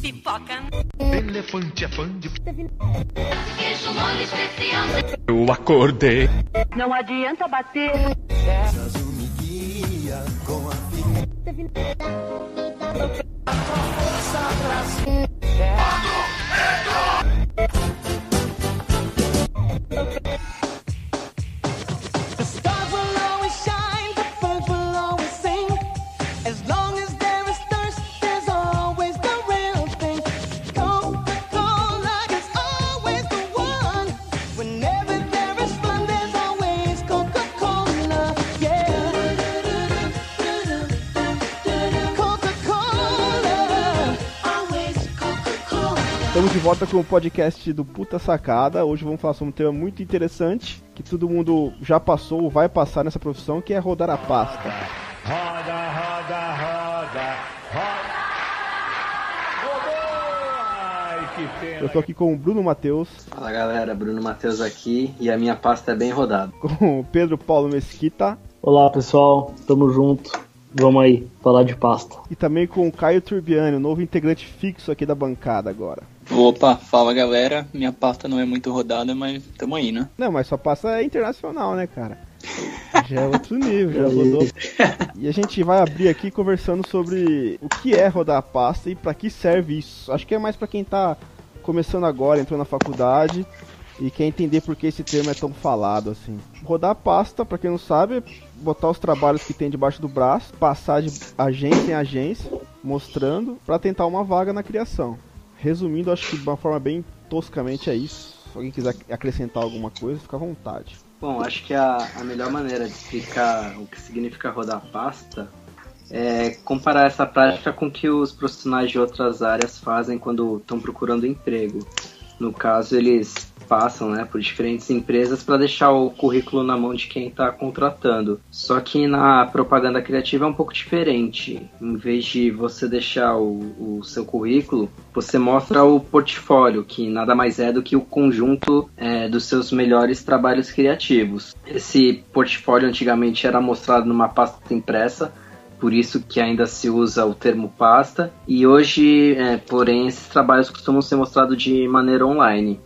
Pipoca. Elefante é fã de. Queijo mole especial. Eu acordei. Não adianta bater. The volta com o podcast do Puta Sacada. Hoje vamos falar sobre um tema muito interessante que todo mundo já passou ou vai passar nessa profissão, que é rodar a pasta. Roda, roda, roda, roda. Rodou! Ai, que pena. Eu tô aqui com o Bruno Matheus, Fala galera, Bruno Matheus aqui e a minha pasta é bem rodada. com o Pedro Paulo Mesquita Olá pessoal, tamo junto. Vamos aí, falar de pasta. e também com o Caio Turbiani, o novo integrante fixo aqui da bancada agora. Opa, fala galera. Minha pasta não é muito rodada, mas tamo aí, né? Não, mas sua pasta é internacional, né, cara? Já é outro nível, já rodou. E a gente vai abrir aqui conversando sobre o que é rodar a pasta e pra que serve isso. Acho que é mais pra quem tá começando agora, entrou na faculdade e quer entender por que esse termo é tão falado assim. Rodar a pasta, pra quem não sabe, botar os trabalhos que tem debaixo do braço, passar de agência em agência, mostrando pra tentar uma vaga na criação. Resumindo, acho que de uma forma bem toscamente é isso. Se alguém quiser acrescentar alguma coisa, fica à vontade. Bom, acho que a, a melhor maneira de explicar o que significa rodar pasta é comparar essa prática com o que os profissionais de outras áreas fazem quando estão procurando emprego. No caso, eles passam né, por diferentes empresas para deixar o currículo na mão de quem está contratando. Só que na propaganda criativa é um pouco diferente. Em vez de você deixar o, o seu currículo, você mostra o portfólio, que nada mais é do que o conjunto é, dos seus melhores trabalhos criativos. Esse portfólio antigamente era mostrado numa pasta impressa, por isso que ainda se usa o termo pasta. E hoje, é, porém, esses trabalhos costumam ser mostrados de maneira online.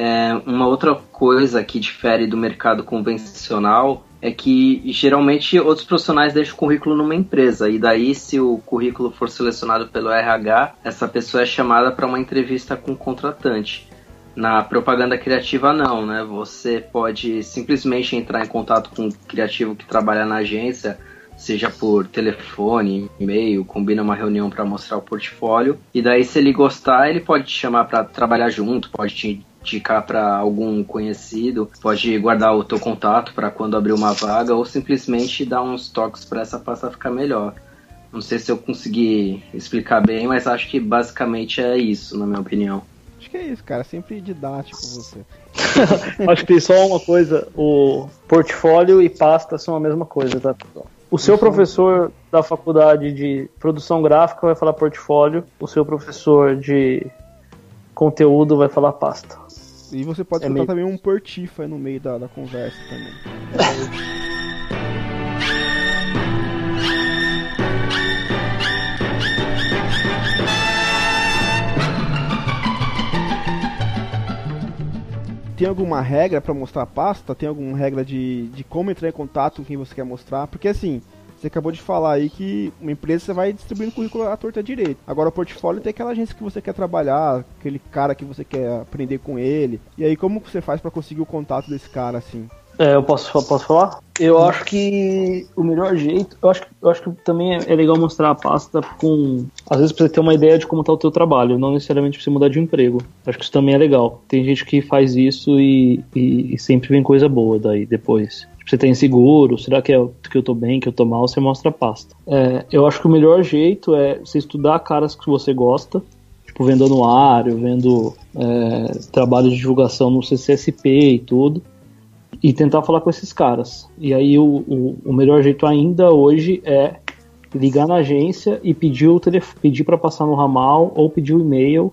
É, uma outra coisa que difere do mercado convencional é que geralmente outros profissionais deixam o currículo numa empresa e daí se o currículo for selecionado pelo RH, essa pessoa é chamada para uma entrevista com o contratante. Na propaganda criativa não, né? Você pode simplesmente entrar em contato com o criativo que trabalha na agência, seja por telefone, e-mail, combina uma reunião para mostrar o portfólio e daí se ele gostar, ele pode te chamar para trabalhar junto, pode te indicar para algum conhecido, pode guardar o teu contato para quando abrir uma vaga ou simplesmente dar uns toques para essa pasta ficar melhor. Não sei se eu consegui explicar bem, mas acho que basicamente é isso, na minha opinião. Acho que é isso, cara. Sempre didático você. Acho que tem só uma coisa: o portfólio e pasta são a mesma coisa, tá? O seu professor da faculdade de produção gráfica vai falar portfólio, o seu professor de conteúdo vai falar pasta. E você pode É botar meio- também um portifa no meio da, da conversa também. Tem alguma regra pra mostrar a pasta? Tem alguma regra de, de como entrar em contato com quem você quer mostrar? Porque assim, você acabou de falar aí que uma empresa você vai distribuindo currículo à torta direito. Agora o portfólio tem aquela agência que você quer trabalhar, aquele cara que você quer aprender com ele. E aí como você faz pra conseguir o contato desse cara assim? É, eu posso, posso falar? Eu acho que o melhor jeito. Eu acho, eu acho que também é, legal mostrar a pasta com. Às vezes você ter uma ideia de como tá o teu trabalho, não necessariamente você mudar de emprego. Acho que isso também é legal. Tem gente que faz isso e, e- e sempre vem coisa boa daí depois. Você tá inseguro, será que, é, que eu tô bem, que eu tô mal? Você mostra a pasta. É, eu acho que o melhor jeito é você estudar caras que você gosta, tipo, vendo anuário, vendo é, trabalho de divulgação no CCSP e tudo e tentar falar com esses caras. E aí o, o, o melhor jeito ainda hoje é ligar na agência e pedir o telef pedir para passar no ramal ou pedir o e-mail,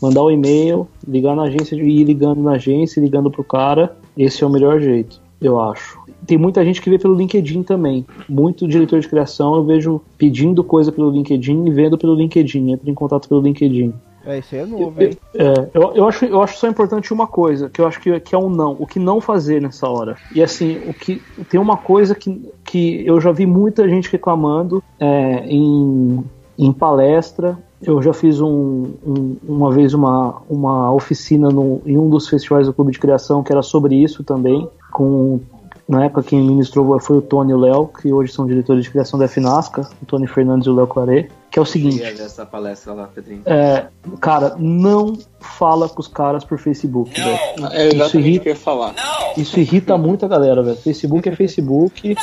mandar o e-mail, ligar na agência e ir ligando na agência, ligando pro cara. Esse é o melhor jeito, eu acho. Tem muita gente que vê pelo LinkedIn também. Muito diretor de criação eu vejo pedindo coisa pelo LinkedIn e vendo pelo LinkedIn, entra em contato pelo LinkedIn. É, isso aí é novo, Eu, hein? é, eu, eu acho, eu acho só importante uma coisa, que eu acho que, que é um não, o que não fazer nessa hora. E assim, o que tem uma coisa que, que eu já vi muita gente reclamando é, em, em palestra. Eu já fiz um, um- uma vez uma, uma oficina no, em um dos festivais do Clube de Criação que era sobre isso também, com na época quem ministrou foi o Tony e o Léo, que hoje são diretores de criação da Finasca, o Tony Fernandes e o Léo Claret, que é o seguinte. Essa palestra lá, Pedrinho. É, cara, não fala com os caras por Facebook, velho. É Isso que irrita, eu ia falar. isso irrita muito a galera, velho. Facebook é Facebook,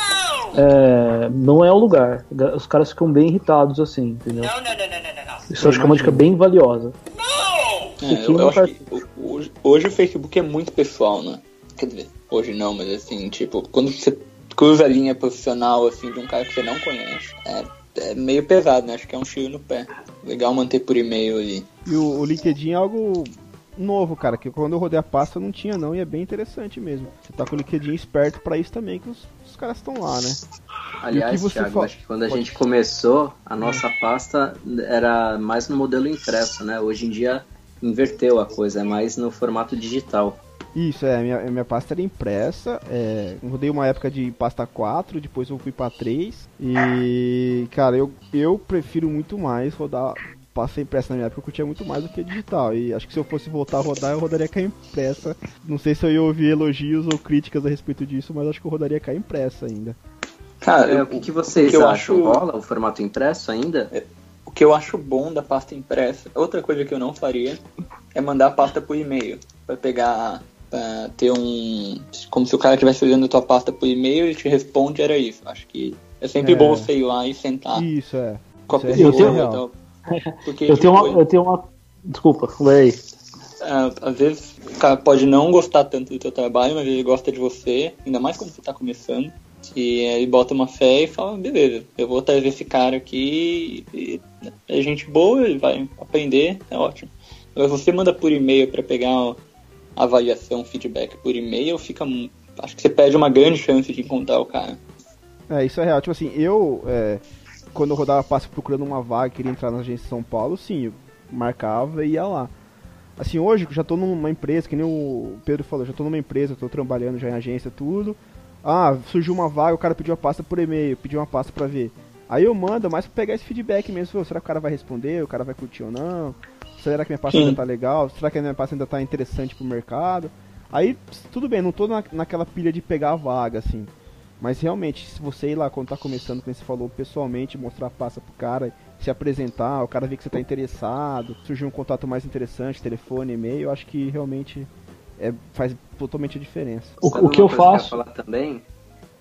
é, não é o lugar. Os caras ficam bem irritados assim, entendeu? Isso eu acho que é uma dica bem valiosa. É, eu, eu acho que hoje, hoje o Facebook é muito pessoal, né? Quer dizer, hoje não, mas assim, tipo, quando você cruza a linha profissional, assim, de um cara que você não conhece, é, é meio pesado, né? Acho que é um tiro no pé. Legal manter por e-mail ali. E o, o LinkedIn é algo novo, cara, que quando eu rodei a pasta não tinha não, e é bem interessante mesmo. Você tá com o LinkedIn esperto pra isso também, que os, os caras estão lá, né? Aliás, o que você Thiago, fa- acho que quando a Pode- gente começou, a nossa pasta era mais no modelo impresso, né? Hoje em dia inverteu a coisa, é mais no formato digital. Isso, é, minha, minha pasta era impressa, é, rodei uma época de pasta 4, depois eu fui pra 3, e, cara, eu, eu prefiro muito mais rodar pasta impressa na minha época, eu curtia muito mais do que digital, e acho que se eu fosse voltar a rodar, eu rodaria com a impressa, não sei se eu ia ouvir elogios ou críticas a respeito disso, mas acho que eu rodaria com a impressa ainda. Cara, É, eu- o que, que vocês que eu acham? acho- Rola o formato impresso ainda? O que eu acho bom da pasta impressa, outra coisa que eu não faria é mandar a pasta por e-mail. Pra pegar, ter um. Como se o cara estivesse olhando a tua pasta por e-mail e te responde, era isso. Acho que é sempre É. bom você ir lá e sentar Isso, é. com a isso é pessoa. real. e tal. Porque, Eu tenho uma. tipo, Eu tenho uma. Desculpa, lê aí. ah, às vezes o cara pode não gostar tanto do teu trabalho, mas ele gosta de você, ainda mais quando você tá começando. E aí bota uma fé e fala, beleza, eu vou trazer esse cara aqui e é gente boa, ele vai aprender, é ótimo. Agora se você manda por e-mail para pegar avaliação, feedback por e-mail, fica. Acho que você perde uma grande chance de encontrar o cara. É, isso é real. Tipo assim, eu, é, quando eu rodava passe procurando uma vaga, queria entrar na agência de São Paulo, sim, eu marcava e ia lá. Assim, hoje eu já tô numa empresa, que nem o Pedro falou, já tô numa empresa, tô trabalhando já em agência, tudo. Ah, surgiu uma vaga, o cara pediu uma pasta por e-mail, pediu uma pasta pra ver. Aí eu mando, mais pra pegar esse feedback mesmo, será que o cara vai responder, o cara vai curtir ou não? Será que minha pasta Sim. ainda tá legal? Será que a minha pasta ainda tá interessante pro mercado? Aí, tudo bem, não tô na, naquela pilha de pegar a vaga, assim. Mas realmente, se você ir lá quando tá começando, como você falou, pessoalmente, mostrar a pasta pro cara, se apresentar, o cara ver que você tá interessado, surgir um contato mais interessante, telefone, e-mail, eu acho que realmente é, faz totalmente a diferença. O, o que eu faço. Que eu falar também?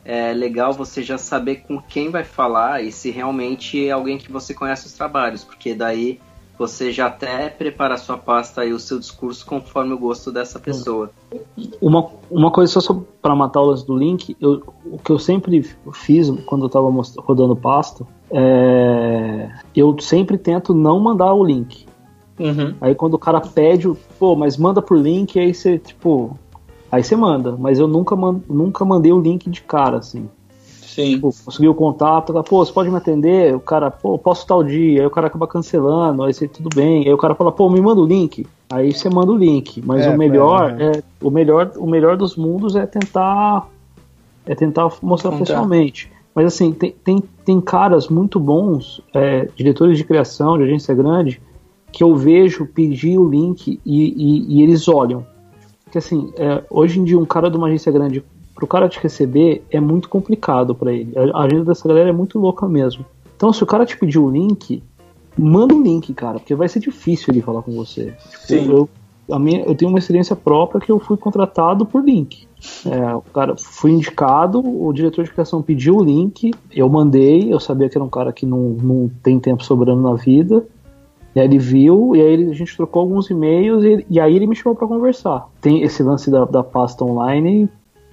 É legal você já saber com quem vai falar e se realmente é alguém que você conhece os trabalhos, porque daí você já até prepara a sua pasta e o seu discurso conforme o gosto dessa pessoa. Uma, uma coisa só para matar o lance do link, eu, o que eu sempre fiz quando eu tava most- rodando pasta, é, eu sempre tento não mandar o link. Uhum. Aí quando o cara pede, pô, mas manda por link, aí você, tipo, aí você manda, mas eu nunca, man, nunca mandei o link de cara, assim. Sim. Tipo, consegui o contato, cara, pô, você pode me atender? O cara, pô, posso tal dia, aí o cara acaba cancelando, aí você, tudo bem, aí o cara fala, pô, me manda o link. Aí você manda o link, mas É, o melhor é, é, o melhor, o melhor dos mundos é tentar é tentar mostrar Contar. pessoalmente. Mas assim, tem, tem, tem caras muito bons, é, diretores de criação, de agência grande, que eu vejo pedir o link e, e- e eles olham. Porque assim, é, hoje em dia um cara de uma agência grande, pro cara te receber, é muito complicado para ele. A, agenda dessa galera é muito louca mesmo. Então se o cara te pedir o link, manda o link, cara, porque vai ser difícil ele falar com você. Tipo, Sim. Eu, a minha, eu tenho uma experiência própria que eu fui contratado por link. É, o cara fui indicado, o diretor de criação pediu o link, eu mandei, eu sabia que era um cara que não, não tem tempo sobrando na vida. E aí ele viu, e aí ele- a gente trocou alguns e-mails, e, e aí ele me chamou para conversar. Tem esse lance da, da pasta online,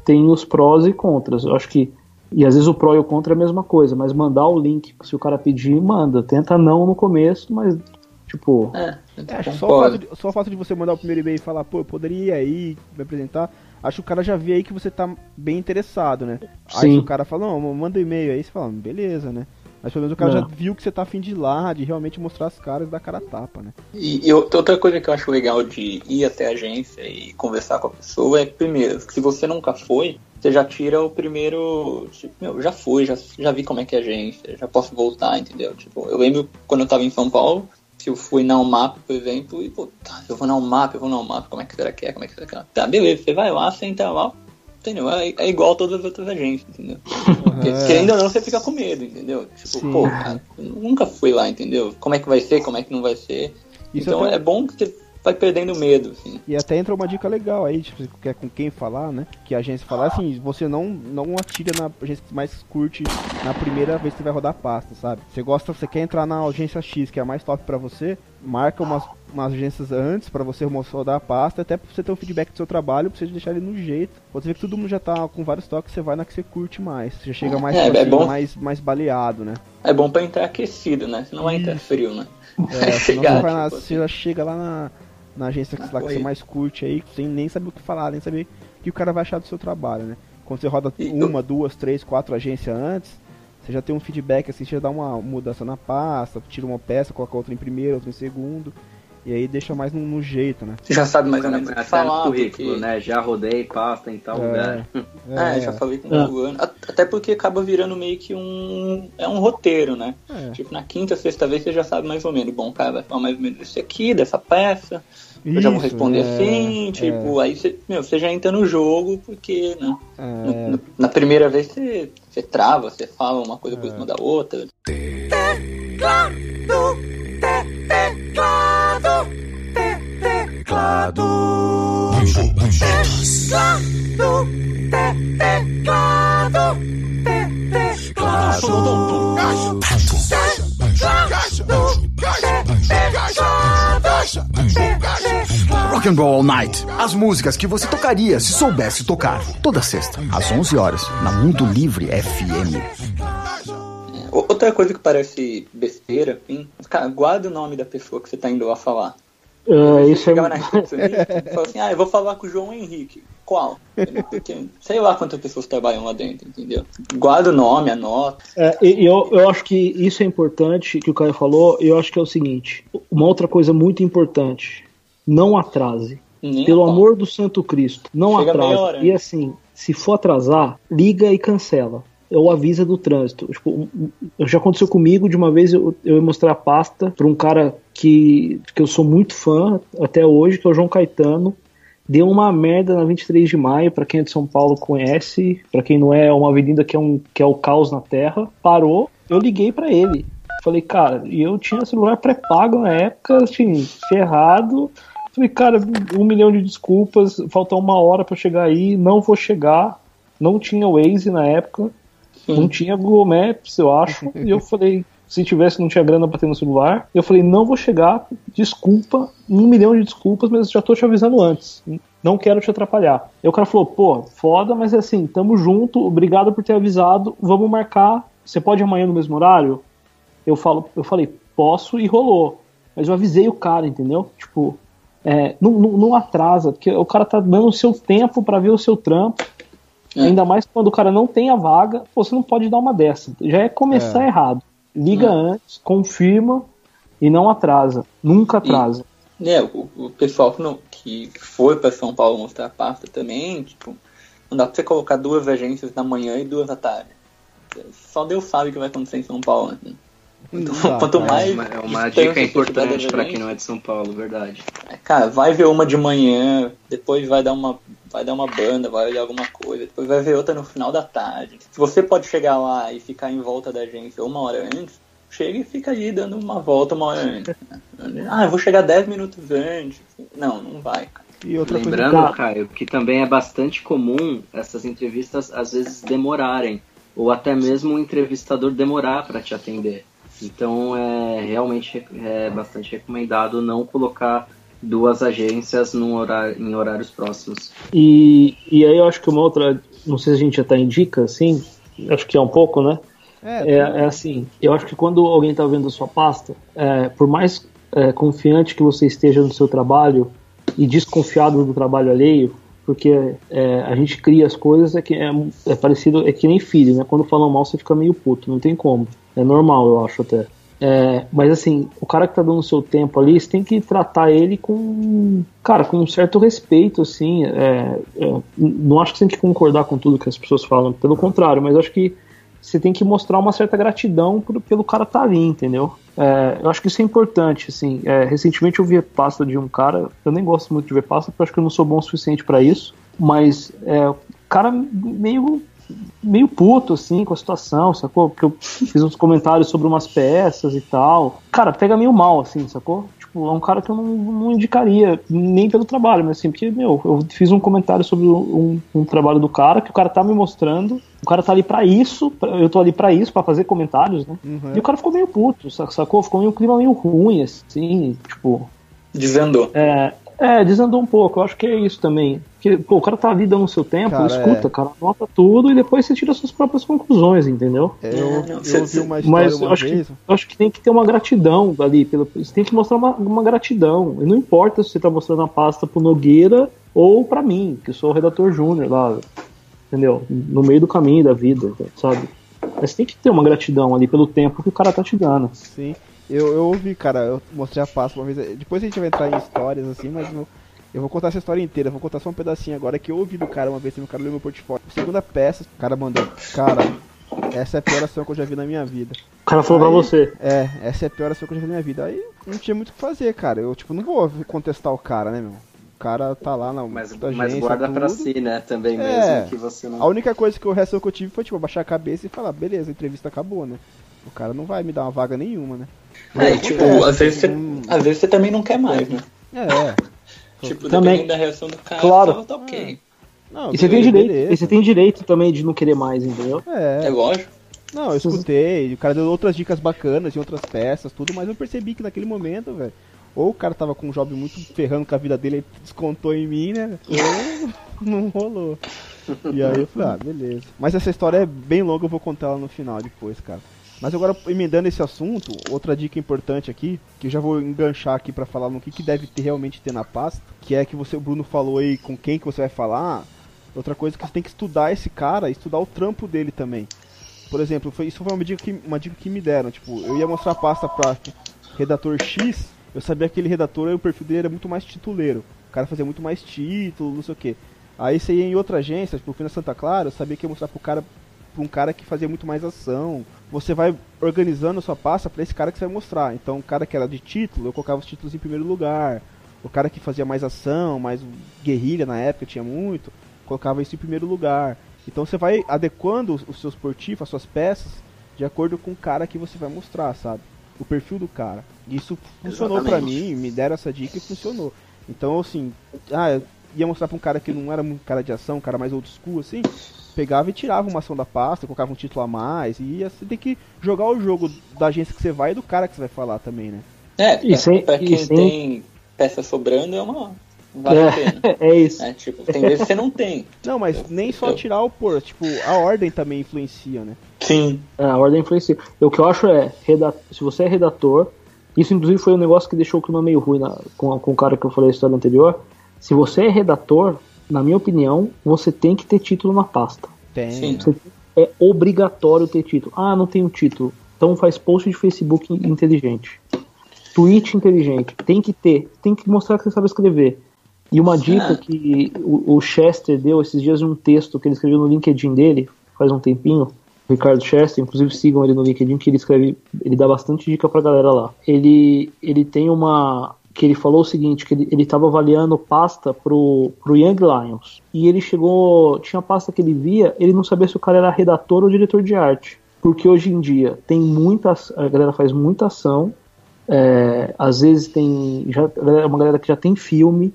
tem os prós e contras. Eu acho que. E às vezes o pró e o contra é a mesma coisa, mas mandar o link, se o cara pedir, manda. Tenta não no começo, mas, tipo. É, É, só o, fato de, só o fato de você mandar o primeiro e-mail e falar, pô, eu poderia ir aí, me apresentar, acho que o cara já vê aí que você tá bem interessado, né? Aí Sim. se o cara fala, não, manda um e-mail aí, você fala, beleza, né? Mas pelo menos o cara Não. já viu que você tá afim de ir lá, de realmente mostrar as caras e dar cara a tapa, né? E, e outra coisa que eu acho legal de ir até a agência e conversar com a pessoa é que, primeiro, se você nunca foi, você já tira o primeiro. Tipo, meu, já fui, já, já vi como é que é a agência, já posso voltar, entendeu? Tipo, eu lembro quando eu tava em São Paulo, que eu fui na UMAP, por exemplo, e, pô, tá, eu vou na UMAP, eu vou na UMAP, como é que será que é? Como é que será que é? Tá, beleza, você vai lá, senta lá, entendeu? É, é igual a todas as outras agências, entendeu? Porque, É. querendo ou não, você fica com medo, entendeu? Tipo, Sim. pô, cara, nunca fui lá, entendeu? Como é que vai ser, como é que não vai ser. Isso então até- é bom que você vai perdendo medo, assim. E até entra uma dica legal aí, tipo, você quer com quem falar, né? Que a agência falar assim, você não, não atira na agência que mais curte na primeira vez que você vai rodar pasta, sabe? Você gosta, você quer entrar na agência X, que é a mais top pra você, marca umas, umas agências antes pra você rodar a pasta, até pra você ter um feedback do seu trabalho, pra você deixar ele no jeito. Você vê que todo mundo já tá com vários toques, você vai na que você curte mais. Você já chega mais, É, é bom. mais, mais baleado, né? É bom pra entrar aquecido, né? Você não vai entrar frio, né? É, você, tipo você já chega lá na, na agência que, lá que você mais curte aí, sem nem saber o que falar, nem saber o que o cara vai achar do seu trabalho, né? Quando você roda E uma, duas, três, quatro agências antes, você já tem um feedback assim, você já dá uma mudança na pasta, tira uma peça, coloca outra em primeiro, outra em segundo, e aí deixa mais no, no jeito, né? Você já sabe mais ou menos o que até falar, no currículo, porque... né? Já rodei pasta em tal É. lugar. É, já falei com É. o. A- Até porque acaba virando meio que um. É um roteiro, né? É. Tipo, na quinta, sexta vez você já sabe mais ou menos. Bom, cara, vai falar mais ou menos isso aqui, dessa peça. eu já vou Isso, responder é, assim, tipo, aí você, meu, você já entra no jogo, porque, né? É, Na, na primeira vez você, você trava, você fala uma coisa por cima da outra. Rock and Roll All Night. As músicas que você tocaria se soubesse tocar. Toda sexta, às 11 horas, na Mundo Livre FM. Outra coisa que parece besteira, assim, cara, guarda o nome da pessoa que você tá indo lá falar. Você isso é. e falava assim, ah, eu vou falar com o João Henrique. Qual? Porque sei lá quantas pessoas trabalham lá dentro, entendeu? Guarda o nome, anota. É, eu, eu acho que isso é importante, que o Caio falou, eu acho que é o seguinte: uma outra coisa muito importante, não atrase. Nem Pelo amor do Santo Cristo, não Chega atrase. E antes. assim, se for atrasar, liga e cancela. Ou avisa do trânsito. Tipo, já aconteceu comigo de uma vez eu, eu mostrar a pasta pra um cara que, que eu sou muito fã até hoje, que é o João Caetano. Deu uma merda na 23 de maio, pra quem é de São Paulo conhece, pra quem não é, é uma avenida que é, um, que é o caos na terra. Parou, eu liguei pra ele. Falei, cara, e eu tinha celular pré-pago na época, assim, ferrado. Falei, cara, um milhão de desculpas, falta uma hora pra chegar aí, não vou chegar. Não tinha Waze na época, não tinha Google Maps, eu acho. e eu falei, se tivesse, não tinha grana pra ter no celular. Eu falei, não vou chegar, desculpa, um milhão de desculpas, mas já tô te avisando antes. Não quero te atrapalhar. E o cara falou, pô, foda, mas é assim, tamo junto, obrigado por ter avisado, vamos marcar. Você pode ir amanhã no mesmo horário? Eu, falo, eu falei, posso e rolou. Mas eu avisei o cara, entendeu? Tipo, é, não, não, não atrasa, porque o cara tá dando o seu tempo pra ver o seu trampo. É. Ainda mais quando o cara não tem a vaga, você não pode dar uma dessa. Já é começar É. errado. Liga antes, confirma e não atrasa. Nunca atrasa. É, o, o pessoal que, não, que foi pra São Paulo mostrar a pasta também, tipo, não dá pra você colocar duas agências da manhã e duas da tarde. Só Deus sabe o que vai acontecer em São Paulo, né? Então, Exato, quanto é. mais. É uma, é uma dica importante das pra quem não é de São Paulo, verdade. é, Cara, vai ver uma de manhã, depois vai dar uma, vai dar uma banda, vai olhar alguma coisa, depois vai ver outra no final da tarde. Se você pode chegar lá e ficar em volta da agência uma hora antes, chega e fica ali dando uma volta uma hora antes. Ah, eu vou chegar 10 minutos antes. Não, não vai, cara. E outra coisa Lembrando, Cara. Caio, que também é bastante comum essas entrevistas às vezes demorarem, ou até mesmo o entrevistador demorar para te atender. Então é realmente é bastante recomendado não colocar duas agências num horário, em horários próximos. E, e aí eu acho que uma outra, não sei se a gente já tá em dica, assim, acho que é um pouco, né? É, É, é assim, eu acho que quando alguém tá vendo a sua pasta, é, por mais é, confiante que você esteja no seu trabalho e desconfiado do trabalho alheio, Porque é, a gente cria as coisas, é, que é, é parecido, é que nem filho, né? Quando falam mal, você fica meio puto, não tem como. É normal, eu acho até. É, mas assim, o cara que tá dando seu tempo ali, você tem que tratar ele com, cara, com um certo respeito, assim. é, é, não acho que você tem que concordar com tudo que as pessoas falam, pelo contrário, mas acho que você tem que mostrar uma certa gratidão por- pelo cara tá ali, entendeu? É, eu acho que isso é importante, assim. É, recentemente eu vi pasta de um cara, eu nem gosto muito de ver pasta, porque eu acho que eu não sou bom o suficiente pra isso, mas é, cara meio meio puto, assim, com a situação, sacou? Porque eu fiz uns comentários sobre umas peças e tal. Cara, pega meio mal, assim, sacou? Tipo, é um cara que eu não, não indicaria, nem pelo trabalho, mas assim, porque, meu, eu fiz um comentário sobre um, um trabalho do cara que o cara tá me mostrando, o cara tá ali pra isso, pra- eu tô ali pra isso, pra fazer comentários, né? Uhum. E o cara ficou meio puto, sa- sacou? Ficou meio um clima meio ruim, assim, tipo. Desandou. É, é, desandou um pouco, eu acho que é isso também. Porque, pô, o cara tá ali dando o seu tempo, Cara, escuta, é. cara, anota tudo e depois você tira suas próprias conclusões, entendeu? É, eu, não, eu cê- ouvi uma história Mas eu uma acho, que, vez. eu acho que tem que ter uma gratidão ali. Pelo, você tem que mostrar uma, uma gratidão. E não importa se você tá mostrando a pasta pro Nogueira ou pra mim, que sou o redator júnior lá. Entendeu? No meio do caminho da vida, sabe? Mas tem que ter uma gratidão ali pelo tempo que o cara tá te dando. Sim. Eu, eu ouvi, cara, eu mostrei a pasta uma vez. Depois a gente vai entrar em histórias assim, mas eu, eu vou contar essa história inteira. Vou contar só um pedacinho agora que eu ouvi do cara uma vez, o cara leu meu portfólio. Segunda peça, o cara mandou. Cara, essa é a pior ação que eu já vi na minha vida. O cara falou pra Aí- você. É, essa é a pior ação que eu já vi na minha vida. Aí não tinha muito o que fazer, cara. Eu, tipo, não vou contestar o cara, né, meu? O cara tá lá na Mas, da mas agência, guarda pra tudo. si, né? Também É. mesmo que você não. A única coisa que eu reação que eu tive foi, tipo, baixar a cabeça e falar, beleza, a entrevista acabou, né? O cara não vai me dar uma vaga nenhuma, né? É, Mas tipo, acontece, às vezes, você, hum, às vezes você também não quer mais, né? É. Tipo, Também. dependendo da reação do cara, Claro. tá ok. Não, E você tem direito. beleza. E você tem direito também de não querer mais, entendeu? É É. lógico. Não, eu escutei, o cara deu outras dicas bacanas em outras peças, tudo, mas eu percebi que naquele momento, velho, ou o cara tava com um job muito ferrando com a vida dele e descontou em mim, né? Ou não rolou. E aí eu falei, ah, beleza. Mas essa história é bem longa, eu vou contar ela no final depois, cara. Mas agora, emendando esse assunto, outra dica importante aqui, que eu já vou enganchar aqui pra falar no que, que deve ter, realmente ter na pasta, que é que você, o Bruno falou aí com quem que você vai falar. Outra coisa é que você tem que estudar esse cara, estudar o trampo dele também. Por exemplo, foi, isso foi uma dica, que, uma dica que me deram. Tipo, eu ia mostrar a pasta pra redator X, eu sabia que aquele redator, o perfil dele era muito mais tituleiro. O cara fazia muito mais título, não sei o que. Aí você ia em outra agência, tipo, fui na Santa Clara, eu sabia que ia mostrar pro cara, pra um cara que fazia muito mais ação. Você vai organizando a sua pasta pra esse cara que você vai mostrar. Então, o cara que era de título, eu colocava os títulos em primeiro lugar. O cara que fazia mais ação, mais guerrilha na época, tinha muito, colocava isso em primeiro lugar. Então você vai adequando os- seus portifos, as suas peças, de acordo com o cara que você vai mostrar, sabe? O perfil do cara. Isso funcionou pra Exatamente. mim, me deram essa dica e funcionou. Então, assim, ah, eu ia mostrar pra um cara que não era um cara de ação, um cara mais old school, assim, pegava e tirava uma ação da pasta, colocava um título a mais, e ia, você tem que jogar o jogo da agência que você vai e do cara que você vai falar também, né? É, E pra, sem- pra quem sem- tem peça sobrando é uma. Vale a pena. É, é isso. É, tipo, tem vezes que você não tem. Não, mas nem só eu- tirar o pôr, tipo, a ordem também influencia, né? Sim. É, a ordem influencia. O que eu acho é, reda- se você é redator, isso inclusive foi um negócio que deixou o clima meio ruim na- com, com o cara que eu falei a história anterior. Se você é redator, na minha opinião, você tem que ter título na pasta. Tem. Sim. É obrigatório ter título. Ah, não tenho título. Então faz post de Facebook inteligente. Tweet inteligente. Tem que ter. Tem que mostrar que você sabe escrever. E uma dica Ah. que o, o Chester deu esses dias um texto que ele escreveu no LinkedIn dele, faz um tempinho, o Ricardo Chester, inclusive sigam ele no LinkedIn, que ele escreve, ele dá bastante dica pra galera lá. Ele, ele tem uma. Que ele falou o seguinte, que ele, ele tava avaliando pasta pro, pro Young Lions. E ele chegou. Tinha pasta que ele via, ele não sabia se o cara era redator ou diretor de arte. Porque hoje em dia tem muitas. A galera faz muita ação. é, às vezes tem. Já, galera- uma galera que já tem filme.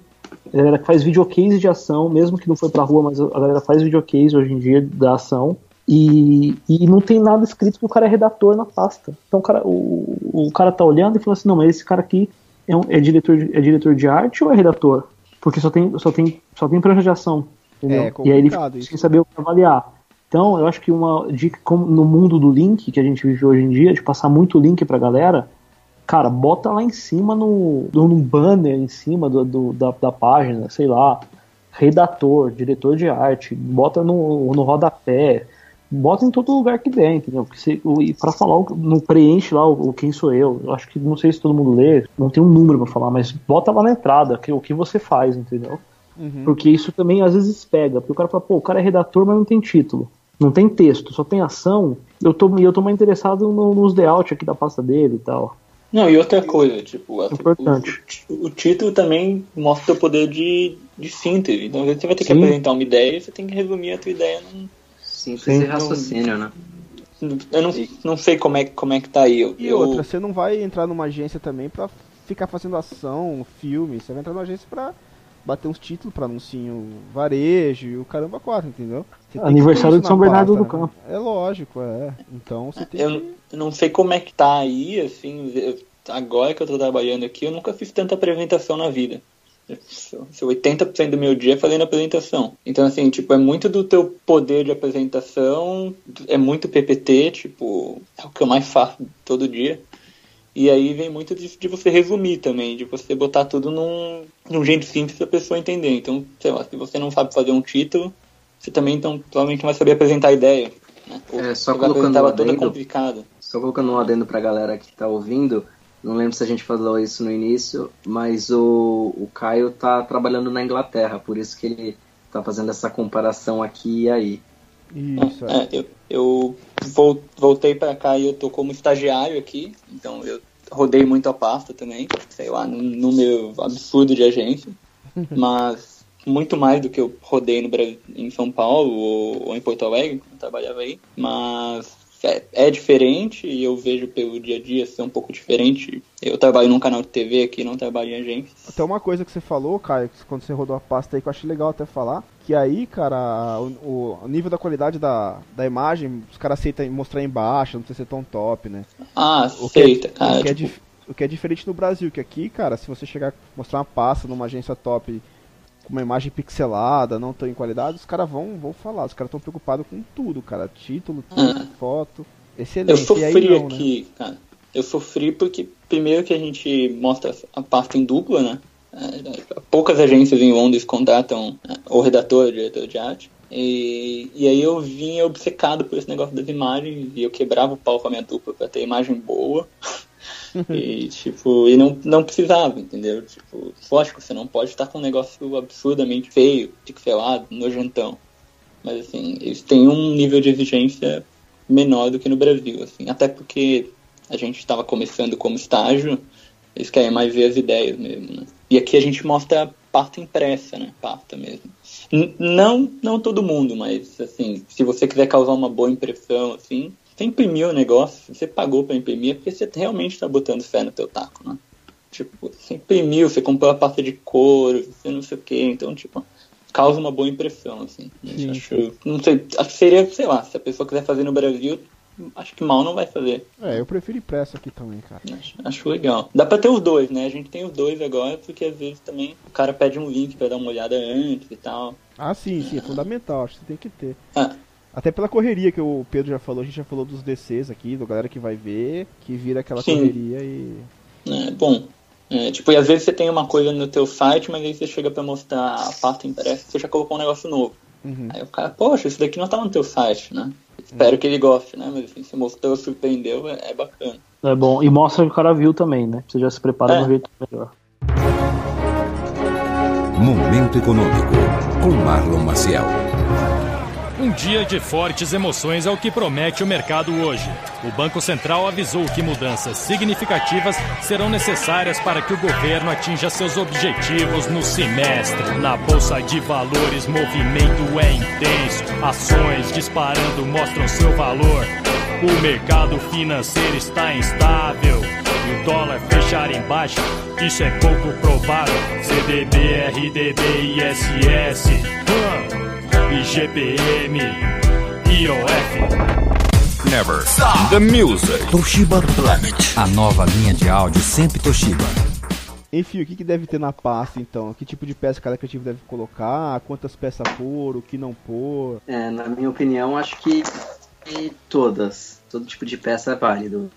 A galera que faz videocase de ação, mesmo que não foi pra rua, mas a galera faz videocase hoje em dia da ação. E, e não tem nada escrito que o cara é redator na pasta. Então o cara, o, o cara tá olhando e fala assim, não, mas esse cara aqui é, um- é diretor, de, é diretor de arte ou é redator? Porque só tem, só tem, só tem prancha de ação. Entendeu? É e aí ele fica isso. sem saber o que avaliar. Então, eu acho que uma dica, como no mundo do link que a gente vive hoje em dia, de passar muito link pra galera, cara, bota lá em cima no, no, no banner em cima do, do- da, da página, sei lá. redator, diretor de arte, bota no, no rodapé, bota em todo lugar que der, entendeu? Porque se, o- e pra falar, o- não preenche lá o, o quem sou eu. Eu acho que não sei se todo mundo lê, não tem um número pra falar, mas bota lá na entrada que, o que você faz, entendeu? Uhum. Porque isso também às vezes pega. Porque o cara fala, pô, o cara é redator, mas não tem título. Não tem texto, só tem ação. Eu tô, e eu tô mais interessado no- nos layout aqui da pasta dele e tal. Não, e outra coisa, tipo, Importante. O, o título também mostra o poder de, de síntese. Então, às vezes você vai ter que Sim. apresentar uma ideia e você tem que resumir a tua ideia num. Síntese Sim. e raciocínio, né? Eu não, não sei como é, como é que tá aí. Eu, E eu- outra, você não vai entrar numa agência também pra ficar fazendo ação, filme. Você vai entrar numa agência pra bater uns títulos pra anuncinho varejo e o caramba quatro, entendeu? Aniversário de São na Bernardo pasta, do né? Campo. É lógico, é. Então você tem eu, que... eu não sei como é que tá aí, assim, eu- agora que eu tô trabalhando aqui, eu nunca fiz tanta apresentação na vida. Se- se 80% do meu dia é fazendo apresentação. Então, assim, tipo, é muito do teu poder de apresentação, é muito PPT, tipo, é o que eu mais faço todo dia. E aí vem muito de, de você resumir também, de você botar tudo num, num jeito simples pra pessoa entender. Então, sei lá, se você não sabe fazer um título, você também então, provavelmente não vai saber apresentar a ideia. Né? Ou É, só você vai colocando um toda adendo. complicada. Só colocando um adendo pra galera que tá ouvindo, não lembro se a gente falou isso no início, mas o, o Caio tá trabalhando na Inglaterra, por isso que ele tá fazendo essa comparação aqui e aí. Isso, é. É, eu, eu vol- voltei pra cá e eu tô como estagiário aqui, então eu rodei muito a pasta também, sei lá, num número absurdo de agência, mas muito mais do que eu rodei no Brasil, em São Paulo ou, ou em Porto Alegre, quando eu trabalhava aí, mas é, é diferente e eu vejo pelo dia a dia ser um pouco diferente. Eu trabalho num canal de TV aqui, não trabalho em agência. Até uma coisa que você falou, Caio, que quando você rodou a pasta aí, que eu achei legal até falar, que aí, cara, o, o- nível da qualidade da, da imagem, os caras aceitam mostrar embaixo, não precisa ser tão top, né? Ah, O que, é, aceita, cara. o, que é tipo, dif- o que é diferente no Brasil, que aqui, cara, se você chegar mostrar uma pasta numa agência top com uma imagem pixelada, não tão em qualidade, os caras vão, vão falar, os caras estão preocupados com tudo, cara, título, tudo, foto, excelente. Eu e aí sofri não, né? aqui, cara. Eu sofri porque, primeiro, que a gente mostra a pasta em dupla, né? É, poucas agências em Londres contratam é, o redator, o diretor de arte. E, e aí eu vinha obcecado por esse negócio das imagens e eu quebrava o pau com a minha dupla pra ter imagem boa. E, tipo, e não, não precisava, entendeu? Tipo, lógico, você não pode estar com um negócio absurdamente feio, pixelado, nojentão. Mas, assim, eles têm um nível de exigência menor do que no Brasil, assim. Até porque a gente estava começando como estágio, eles querem mais ver as ideias mesmo, né? E aqui a gente mostra a pasta impressa, né? Pasta mesmo. N- não, não todo mundo, mas, assim, se você quiser causar uma boa impressão, assim, você imprimiu o negócio, você pagou para imprimir, é porque você realmente está botando fé no teu taco, né? Tipo, você imprimiu, você comprou a pasta de couro, você não sei o quê, então, tipo, causa uma boa impressão, assim. Sim. Acho, não sei, acho que seria, sei lá, se a pessoa quiser fazer no Brasil, acho que mal não vai fazer. É, eu prefiro impresso aqui também, cara. Acho, acho legal. Dá pra ter os dois, né? A gente tem os dois agora, porque às vezes também o cara pede um link pra dar uma olhada antes e tal. Ah, sim, sim, é fundamental, acho que você tem que ter. Ah, Até pela correria que o Pedro já falou, a gente já falou dos DCs aqui, da galera que vai ver, que vira aquela Sim. correria e. é bom. É, tipo, e às vezes você tem uma coisa no teu site, mas aí você chega pra mostrar a pasta impressa, você já colocou um negócio novo. Uhum. Aí o cara, poxa, isso daqui não tá no teu site, né? Espero que ele goste, né? Mas assim, você mostrou, surpreendeu, é, é bacana. É bom. E mostra que o cara viu também, né? Você já se prepara É. de um jeito melhor. Momento Econômico, com Marlon Maciel. Um dia de fortes emoções é o que promete o mercado hoje. O Banco Central avisou que mudanças significativas serão necessárias para que o governo atinja seus objetivos no semestre. Na Bolsa de Valores, movimento é intenso. Ações disparando mostram seu valor. O mercado financeiro está instável. E o dólar fechar em baixa, isso é pouco provável. CDB, RDB, ISS. hum. IGPM, IOF. Never Stop the Music. Toshiba Planet. A nova linha de áudio sempre Toshiba. Enfim, o que, que deve ter na pasta então? Que tipo de peça cada criativo deve colocar? Quantas peças pôr? O que não pôr? É, na minha opinião, acho que todas. Todo tipo de peça é válido.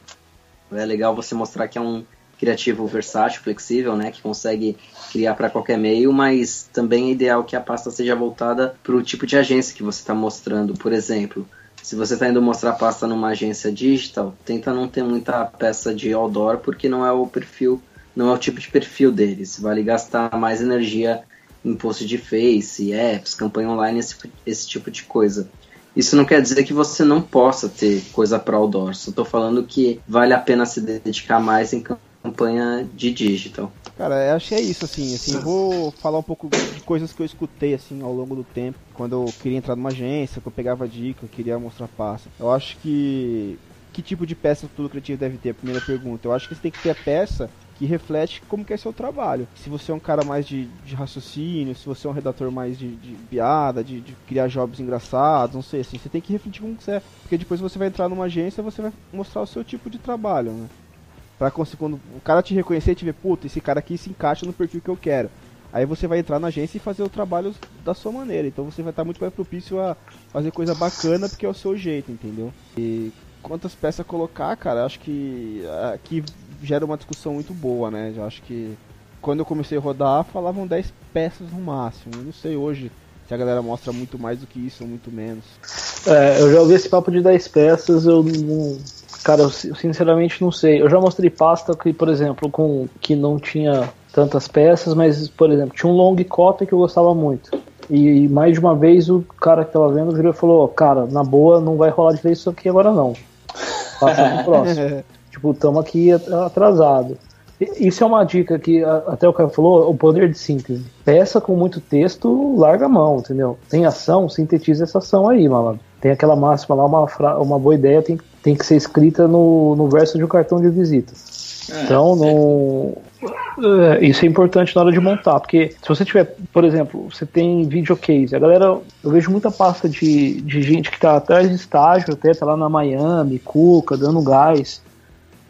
É legal você mostrar que é um, criativo versátil, flexível, né, que consegue criar para qualquer meio, mas também é ideal que a pasta seja voltada para o tipo de agência que você está mostrando. Por exemplo, se você está indo mostrar pasta numa agência digital, tenta não ter muita peça de outdoor, porque não é o perfil, não é o tipo de perfil deles. Vale gastar mais energia em post de Face, apps, campanha online, esse, esse tipo de coisa. Isso não quer dizer que você não possa ter coisa para outdoor. Só estou falando que vale a pena se dedicar mais em campanha de digital. Cara, eu acho que é isso, assim, assim, eu vou falar um pouco de coisas que eu escutei, assim, ao longo do tempo, quando eu queria entrar numa agência, que eu pegava dica, eu queria mostrar pasta. Eu acho que... Que tipo de peça todo criativo deve ter? Primeira pergunta. Eu acho que você tem que ter a peça que reflete como que é seu trabalho. Se você é um cara mais de, de raciocínio, se você é um redator mais de, de piada, de, de, criar jobs engraçados, não sei, assim, você tem que refletir como que você é. Porque depois você vai entrar numa agência você vai mostrar o seu tipo de trabalho, né? Pra conseguir, quando o cara te reconhecer e te ver, puta, esse cara aqui se encaixa no perfil que eu quero. Aí você vai entrar na agência e fazer o trabalho da sua maneira. Então você vai estar muito mais propício a fazer coisa bacana porque é o seu jeito, entendeu? E quantas peças colocar, cara, acho que aqui gera uma discussão muito boa, né? Eu acho que quando eu comecei a rodar, falavam 10 peças no máximo. Eu não sei hoje se a galera mostra muito mais do que isso ou muito menos. É, eu já ouvi esse papo de 10 peças, eu não. Cara, eu sinceramente não sei. Eu já mostrei pasta que, por exemplo, com que não tinha tantas peças, mas, por exemplo, tinha um long copy que eu gostava muito. E mais de uma vez o cara que tava vendo virou e falou: Cara, na boa, não vai rolar de ver isso aqui agora não. Passa pro próximo. tipo, estamos aqui atrasado. Isso é uma dica que até o cara falou, o poder de síntese. Peça com muito texto, larga a mão, entendeu? Tem ação, sintetiza essa ação aí, malandro. Tem aquela máxima lá, uma, fra... uma boa ideia tem, tem que ser escrita no, no verso de um cartão de visita. É, então, é, isso é importante na hora de montar, porque se você tiver, por exemplo, você tem videocase, a galera, eu vejo muita pasta de, de gente que tá atrás de estágio, até tá lá na Miami, Cuca, dando gás,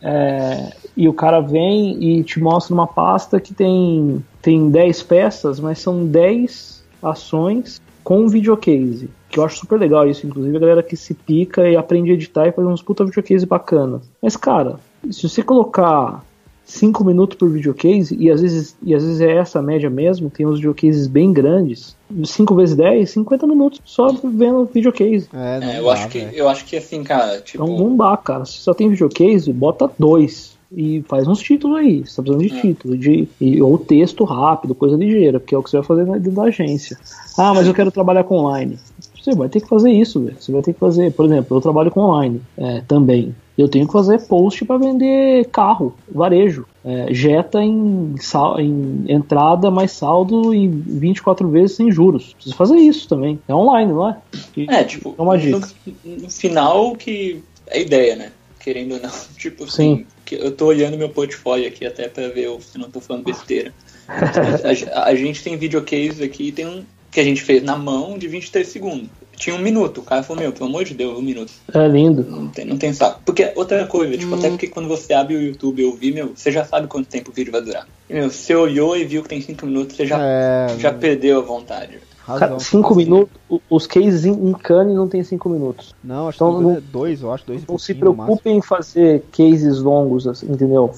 é, e o cara vem e te mostra uma pasta que tem, tem 10 peças, mas são 10 ações com videocase. Que eu acho super legal isso, inclusive a galera que se pica e aprende a editar e faz uns puta videocase bacana. Mas, cara, se você colocar 5 minutos por videocase, e às vezes, e às vezes é essa a média mesmo, tem uns videocases bem grandes, 5 vezes 10, 50 minutos só vendo videocase. É, é eu, dá, acho que, eu acho que assim, cara, tipo... Então não dá, cara. Se só tem videocase, bota dois e faz uns títulos aí. Você tá precisando de é. título, de, e, ou texto rápido, coisa ligeira, porque é o que você vai fazer dentro da agência. Ah, mas eu quero trabalhar com online. Você vai ter que fazer isso, velho. Você vai ter que fazer, por exemplo, eu trabalho com online é, também. Eu tenho que fazer post para vender carro, varejo. É, jeta em, sal, em entrada mais saldo em 24 vezes sem juros. Preciso fazer isso também. É online, não é? E, é, tipo, é uma dica. No, no final que é ideia, né? Querendo ou não. Tipo assim, Sim. eu tô olhando meu portfólio aqui até para ver se não tô falando besteira. a, a, gente tem videocase aqui, tem um que a gente fez na mão de 23 segundos. Tinha um minuto. O cara falou, meu, pelo amor de Deus, um minuto. É lindo. Não tem, não tem saco. Porque outra coisa, tipo, hum. até porque quando você abre o YouTube e ouvir, meu, você já sabe quanto tempo o vídeo vai durar. E, meu, você olhou e viu que tem 5 minutos, você já, é... já perdeu a vontade. Cara, 5 minutos, os cases em Cane não tem 5 minutos. Não, acho então, que é dois, eu acho, dois Não se preocupem em fazer cases longos, assim, entendeu?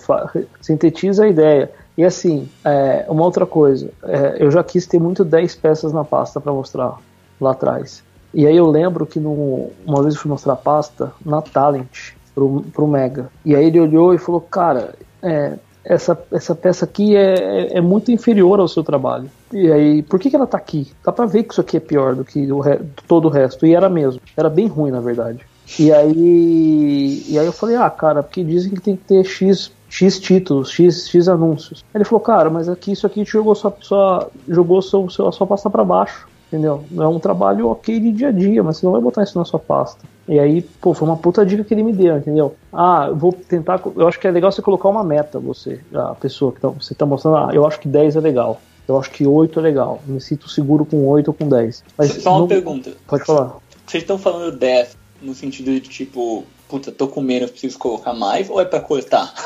Sintetiza a ideia. E assim, é, uma outra coisa, é, eu já quis ter muito 10 peças na pasta para mostrar lá atrás. E aí eu lembro que no, uma vez eu fui mostrar a pasta na Talent pro, pro Mega. E aí ele olhou e falou, cara, é, essa, essa peça aqui é, é, é, muito inferior ao seu trabalho. E aí, por que, que ela tá aqui? Dá pra ver que isso aqui é pior do que o re, todo o resto. E era mesmo. Era bem ruim, na verdade. E aí, e aí eu falei, ah, cara, porque dizem que tem que ter X X títulos, X, X anúncios. Ele falou, cara, mas aqui isso aqui te jogou só, só jogou só, só, só passar para baixo. Entendeu? É um trabalho ok de dia a dia, mas você não vai botar isso na sua pasta. E aí, pô, foi uma puta dica que ele me deu, entendeu? Ah, eu vou tentar. Eu acho que é legal você colocar uma meta, você, a pessoa que tá, você tá mostrando, ah, eu acho que 10 é legal. Eu acho que 8 é legal. Me sinto seguro com 8 ou com 10. Mas Só uma não... pergunta. Pode falar. Vocês estão falando 10 no sentido de tipo, puta, tô com menos, preciso colocar mais, ou é pra cortar?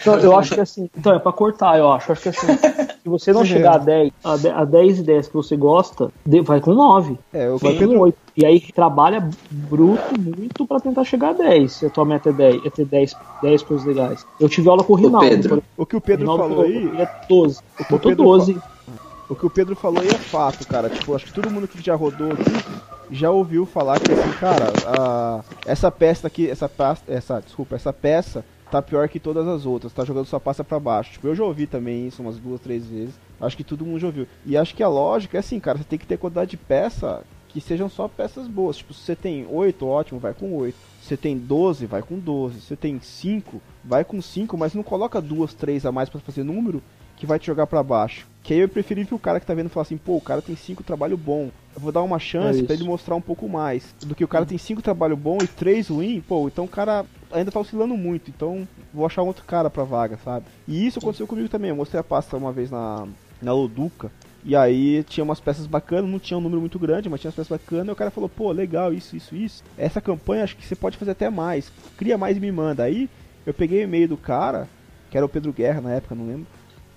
Então, eu acho que assim, então é pra cortar, eu acho. Acho que assim, Se você não chegar a 10, a de- a 10 ideias que você gosta, vai com 9. É, o vai que o com Pedro- 8. E aí trabalha bruto muito pra tentar chegar a 10. Se a tua meta é 10, é ter 10, 10 coisas legais. Eu tive aula com o Rinaldo. Pedro. por exemplo. O que o Pedro Rinaldo falou aí. Ele é 12. O que o Botou Pedro 12. O que o Pedro falou aí é fato, cara. Tipo, acho que todo mundo que já rodou aqui já ouviu falar que assim, cara, essa peça aqui, essa pasta, essa, desculpa, essa peça tá pior que todas as outras, tá jogando sua pasta pra baixo. Tipo, eu já ouvi também isso umas duas, três vezes. Acho que todo mundo já ouviu. E acho que a lógica é assim, cara, você tem que ter quantidade de peça que sejam só peças boas. Tipo, se você tem 8, ótimo, vai com 8. Se você tem 12, vai com 12. Se você tem 5, vai com 5, mas não coloca duas, três a mais pra fazer número que vai te jogar pra baixo. Que aí eu preferi que o cara que tá vendo falar assim, pô, o cara tem cinco trabalho bom. Eu vou dar uma chance É pra isso. ele mostrar um pouco mais. Do que o cara tem cinco trabalho bom e três ruim, pô, então o cara ainda tá oscilando muito. Então vou achar um outro cara pra vaga, sabe? E isso aconteceu comigo também. Eu mostrei a pasta uma vez na, na Loduca. E aí tinha umas peças bacanas, não tinha um número muito grande, mas tinha umas peças bacanas, e o cara falou, pô, legal, isso, isso, isso. Essa campanha acho que você pode fazer até mais. Cria mais e me manda. Aí eu peguei o e-mail do cara, que era o Pedro Guerra na época, não lembro.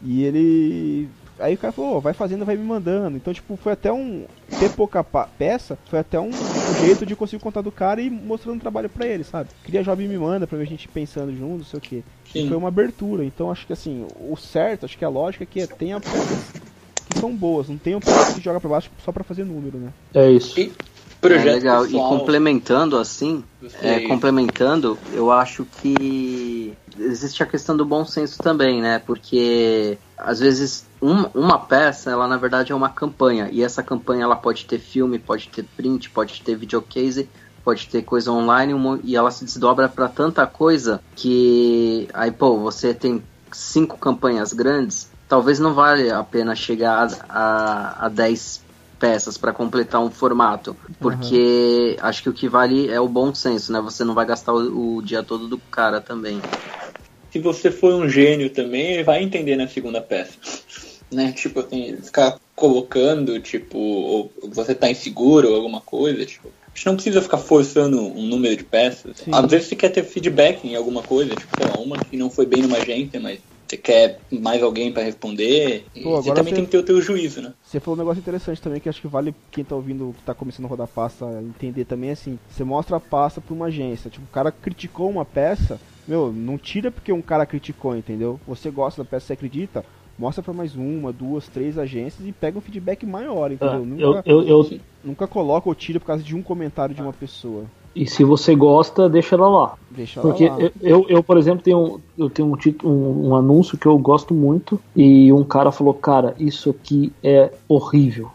E ele. Aí o cara falou, "Ô, vai fazendo, vai me mandando. Então, tipo, foi até um. Ter pouca peça, foi até um, jeito de conseguir contar do cara e mostrando trabalho pra ele, sabe? Cria job e me manda pra ver a gente pensando junto, não sei o que. Sim. Foi uma abertura. Então, acho que assim, o certo, acho que a lógica é que é tenha peças que são boas, não tenha peças que joga pra baixo só pra fazer número, né? É isso. E projeto é legal. pessoal, E complementando assim, é, complementando, eu acho que existe a questão do bom senso também, né? Porque às vezes um- uma peça, ela na verdade é uma campanha e essa campanha ela pode ter filme, pode ter print, pode ter videocase, pode ter coisa online um e ela se desdobra para tanta coisa que aí pô, você tem cinco campanhas grandes, talvez não vale a pena chegar a, a, a 10 peças para completar um formato, porque acho que o que vale é o bom senso, né? Você não vai gastar o, o dia todo do cara também. Se você for um gênio também, vai entender na segunda peça. Né? Tipo assim, ficar colocando, tipo, ou você tá inseguro ou alguma coisa, tipo. A gente não precisa ficar forçando um número de peças. Sim. Às vezes você quer ter feedback em alguma coisa, tipo, sei lá, uma que não foi bem numa agência, mas você quer mais alguém pra responder. E Pô, você também você- tem que ter o teu juízo, né? Você falou um negócio interessante também que acho que vale quem tá ouvindo, que tá começando a rodar pasta, entender também assim. Você mostra a pasta pra uma agência. Tipo, o cara criticou uma peça, meu, não tira porque um cara criticou, entendeu? Você gosta da peça, você acredita, mostra pra mais uma, duas, três agências e pega um feedback maior, Ah, entendeu? eu, nunca, eu, eu, nunca coloca ou tira por causa de um comentário de uma pessoa. E se você gosta, deixa ela lá. Deixa ela Porque lá. eu, eu, eu, por exemplo, tenho, eu tenho um, título- um, um anúncio que eu gosto muito e um cara falou, cara, isso aqui é horrível.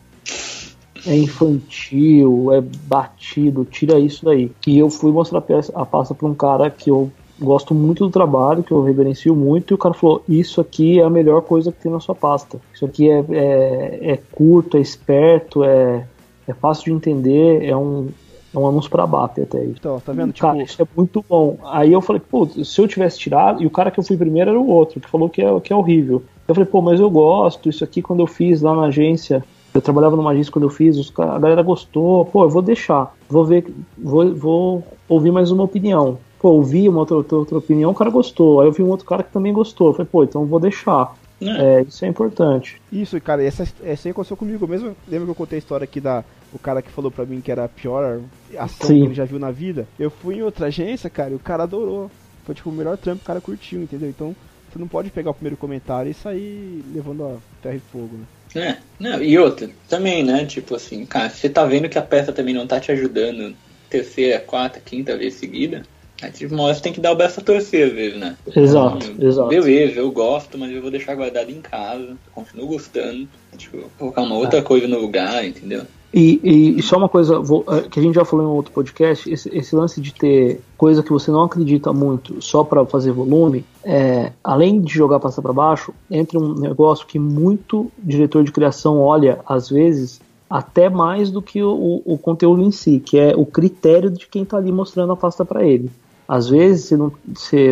É infantil, é batido, tira isso daí. E eu fui mostrar a, peça, a pasta pra um cara que eu gosto muito do trabalho, que eu reverencio muito, e o cara falou, isso aqui é a melhor coisa que tem na sua pasta. Isso aqui é, é, é curto, é esperto, é, é fácil de entender, é um, é um anúncio pra bater até isso. Então, tá vendo? Tipo, Cara, isso é muito bom. Aí eu falei, pô, se eu tivesse tirado, e o cara que eu fui primeiro era o outro, que falou que é, que é horrível. Eu falei, pô, mas eu gosto, isso aqui quando eu fiz lá na agência, eu trabalhava numa agência quando eu fiz, os, a galera gostou, pô, eu vou deixar, vou ver, vou, vou ouvir mais uma opinião. Pô, ouvi uma outra, outra, outra opinião, o cara gostou. Aí eu vi um outro cara que também gostou. Eu falei, pô, então eu vou deixar. É, isso é importante. Isso, cara, essa, essa aí aconteceu comigo mesmo. Lembra que eu contei a história aqui da o cara que falou pra mim que era a pior ação Sim. que ele já viu na vida? Eu fui em outra agência, cara, e o cara adorou. Foi tipo o melhor trampo, o cara curtiu, entendeu? Então você não pode pegar o primeiro comentário e sair levando a terra e fogo, né? É, não, e outra, também, né? Tipo assim, cara, você tá vendo que a peça também não tá te ajudando terceira, quarta, quinta vez seguida, aí tipo, uma hora você tem que dar o braço a torcer às vezes, né? Exato, Então, exato. Beleza, eu gosto, mas eu vou deixar guardado em casa, continuo gostando, tipo, colocar uma outra coisa no lugar, entendeu? E, e- só uma coisa vou- eh, que a gente já falou em um outro podcast, esse, esse lance de ter coisa que você não acredita muito só para fazer volume, é, além de jogar pasta para baixo, entra um negócio que muito diretor de criação olha às vezes até mais do que o, o conteúdo em si, que é o critério de quem tá ali mostrando a pasta para ele. Às vezes não-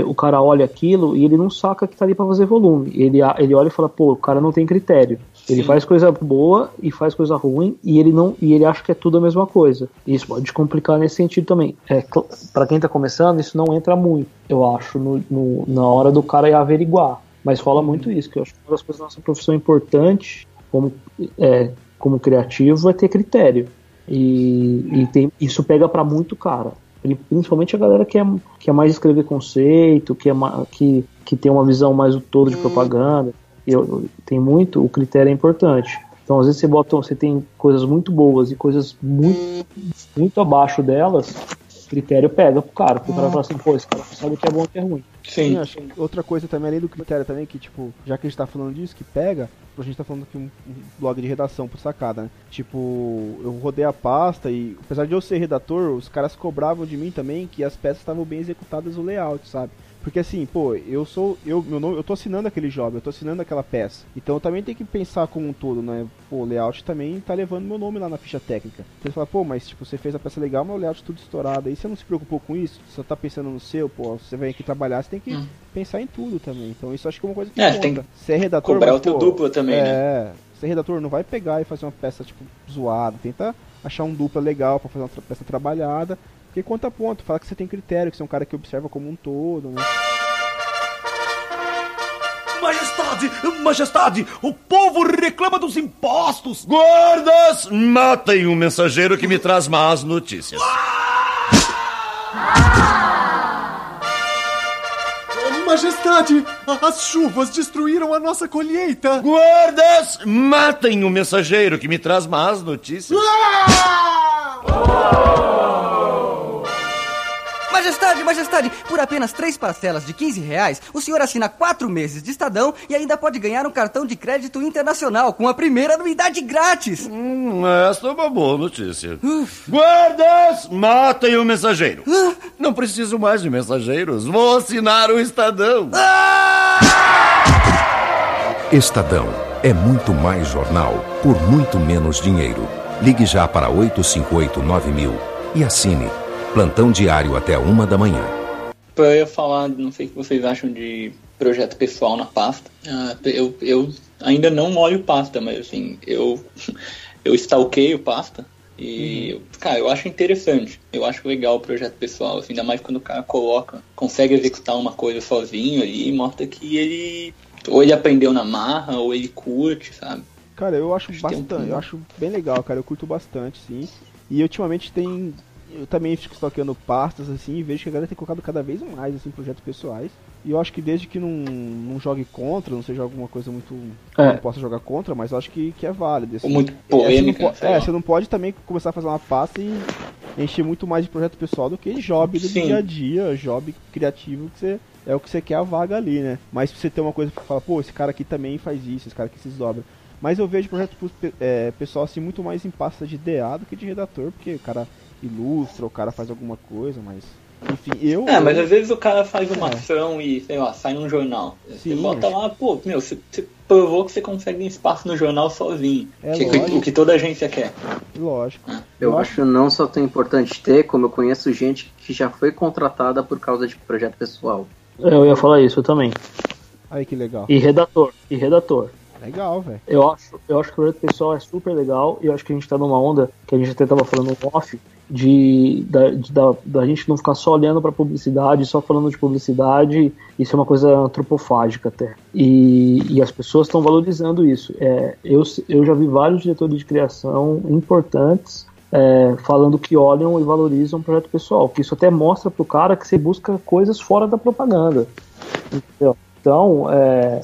o cara olha aquilo e ele não saca que tá ali para fazer volume. Ele, ele olha e fala, pô, o cara não tem critério. Ele Sim. faz coisa boa e faz coisa ruim e ele não e ele acha que é tudo a mesma coisa. Isso pode complicar nesse sentido também. É, para quem tá começando, isso não entra muito, eu acho, no, no- na hora do cara ir averiguar. Mas rola muito isso, que eu acho que uma das coisas da nossa profissão importante como, é, como criativo é ter critério. E, e tem, isso pega pra muito cara. Pri- Principalmente a galera que é, que é mais escrever conceito, que, é que, que tem uma visão mais do todo de propaganda. Eu, tem muito, o critério é importante. Então, às vezes você bota, você tem coisas muito boas e coisas muito, muito abaixo delas, critério pega pro cara. Porque o cara fala assim, pô, esse cara sabe o que é bom e o que é ruim. Sim, acho que outra coisa também, além do critério também, que tipo, já que a gente tá falando disso, que pega, a gente tá falando aqui um, um blog de redação por sacada, né? Tipo, eu rodei a pasta e, apesar de eu ser redator, os caras cobravam de mim também que as peças estavam bem executadas o layout, sabe? Porque assim, pô, eu sou. Eu, meu nome, eu tô assinando aquele job, eu tô assinando aquela peça. Então eu também tenho que pensar como um todo, né? Pô, o layout também tá levando meu nome lá na ficha técnica. Então você fala, pô, mas tipo, você fez a peça legal, mas o layout tudo estourado. Aí você não se preocupou com isso? Você só tá pensando no seu, pô, você vem aqui trabalhar, você tem que pensar em tudo também. Então isso acho que é uma coisa que É, conta. tem que é redator, cobrar mas, o teu pô, duplo também, é, né? É, ser redator não vai pegar e fazer uma peça tipo zoada. Tenta achar um dupla legal pra fazer uma peça trabalhada. Porque conta ponto, fala que você tem critério, que você é um cara que observa como um todo, né? Majestade, majestade, o povo reclama dos impostos. Guardas, matem o mensageiro que me traz más notícias. Majestade, as chuvas destruíram a nossa colheita. Guardas, matem o mensageiro que me traz más notícias. Majestade, majestade, por apenas três parcelas de 15 reais, o senhor assina quatro meses de Estadão e ainda pode ganhar um cartão de crédito internacional com a primeira anuidade grátis. Hum, esta é uma boa notícia. Guardas, matem o mensageiro. Não preciso mais de mensageiros. Vou assinar o Estadão. Estadão é muito mais jornal por muito menos dinheiro. Ligue já para 858-9000 e assine. Plantão diário até uma da manhã. Eu ia falar, não sei o que vocês acham de projeto pessoal na pasta. Ah, eu, eu ainda não molho pasta, mas assim, eu, eu stalkeio pasta. E, cara, eu acho interessante. Eu acho legal o projeto pessoal, assim, ainda mais quando o cara coloca, consegue executar uma coisa sozinho ali e mostra que ele. Ou ele aprendeu na marra, ou ele curte, sabe? Cara, eu acho um bastante, pouco. eu acho bem legal, cara, eu curto bastante, sim. E ultimamente tem. Eu também fico stalkeando pastas assim e vejo que a galera tem colocado cada vez mais assim, projetos pessoais. E eu acho que desde que não, não jogue contra, não seja alguma coisa muito. É. Não possa jogar contra, mas eu acho que, que é válido. assim. Ou muito É, você não polêmica, É, você não pode também começar a fazer uma pasta e encher muito mais de projeto pessoal do que job do Sim. dia a dia, job criativo que você. É o que você quer a vaga ali, né? Mas se você ter uma coisa pra falar, pô, esse cara aqui também faz isso, esse cara aqui se desdobra. Mas eu vejo projeto pe- é, pessoal assim muito mais em pasta de DA do que de redator, porque o cara ilustra, o cara faz alguma coisa, mas. Enfim, eu. É, mas às vezes o cara faz uma É. ação e, sei lá, sai num jornal. Você Sim. bota lá, pô, meu, você, você provou que você consegue um espaço no jornal sozinho. É que, lógico. o que toda agência quer. Lógico. Eu acho não só tão importante ter, como eu conheço gente que já foi contratada por causa de projeto pessoal. É, Eu ia falar isso eu também. Aí que legal. E redator, e redator. Legal, velho. Eu acho, eu acho que o projeto pessoal é super legal e eu acho que a gente tá numa onda que a gente até tava falando no off de da, de- da, da gente não ficar só olhando pra publicidade, só falando de publicidade, isso é uma coisa antropofágica até. E, e as pessoas estão valorizando isso. É, eu, eu já vi vários diretores de criação importantes é, falando que olham e valorizam o projeto pessoal, que isso até mostra pro cara que você busca coisas fora da propaganda. Entendeu? Então, é,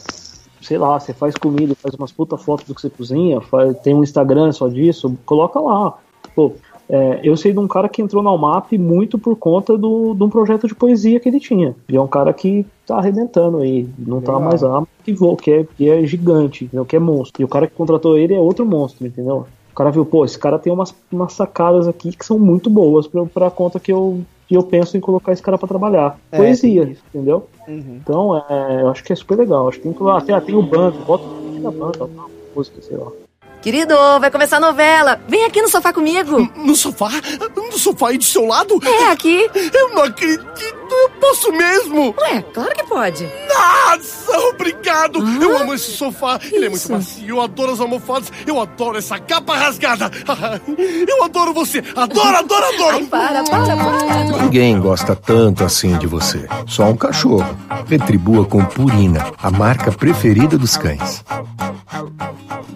sei lá, você faz comida, faz umas puta fotos do que você cozinha, faz- tem um Instagram só disso, coloca lá. Pô, é, eu sei de um cara que entrou na UMAP muito por conta do, de um projeto de poesia que ele tinha. E é um cara que tá arrebentando aí, não tá Legal. mais lá, que voa, que é, que é gigante, entendeu? que é monstro. E o cara que contratou ele é outro monstro, entendeu? O cara viu, pô, esse cara tem umas, umas sacadas aqui que são muito boas pra, pra conta que eu, que eu penso em colocar esse cara pra trabalhar. É, Poesia, entendeu? Uhum. Então, é, eu acho que é super legal. Acho que tem que ah, tem, ah, tem o bando, bota o da banda, música, sei lá. Querido, vai começar a novela. Vem aqui no sofá comigo. No sofá? No sofá aí do seu lado? É, aqui. Eu não acredito. Eu posso mesmo. Ué, claro que pode. Nossa, obrigado. Eu amo esse sofá. Ele é muito macio. Eu adoro as almofadas. Eu adoro essa capa rasgada. Eu adoro você. Adoro, adoro, adoro. Ai, para, para, para. Ninguém gosta tanto assim de você. Só um cachorro. Retribua com Purina, a marca preferida dos cães.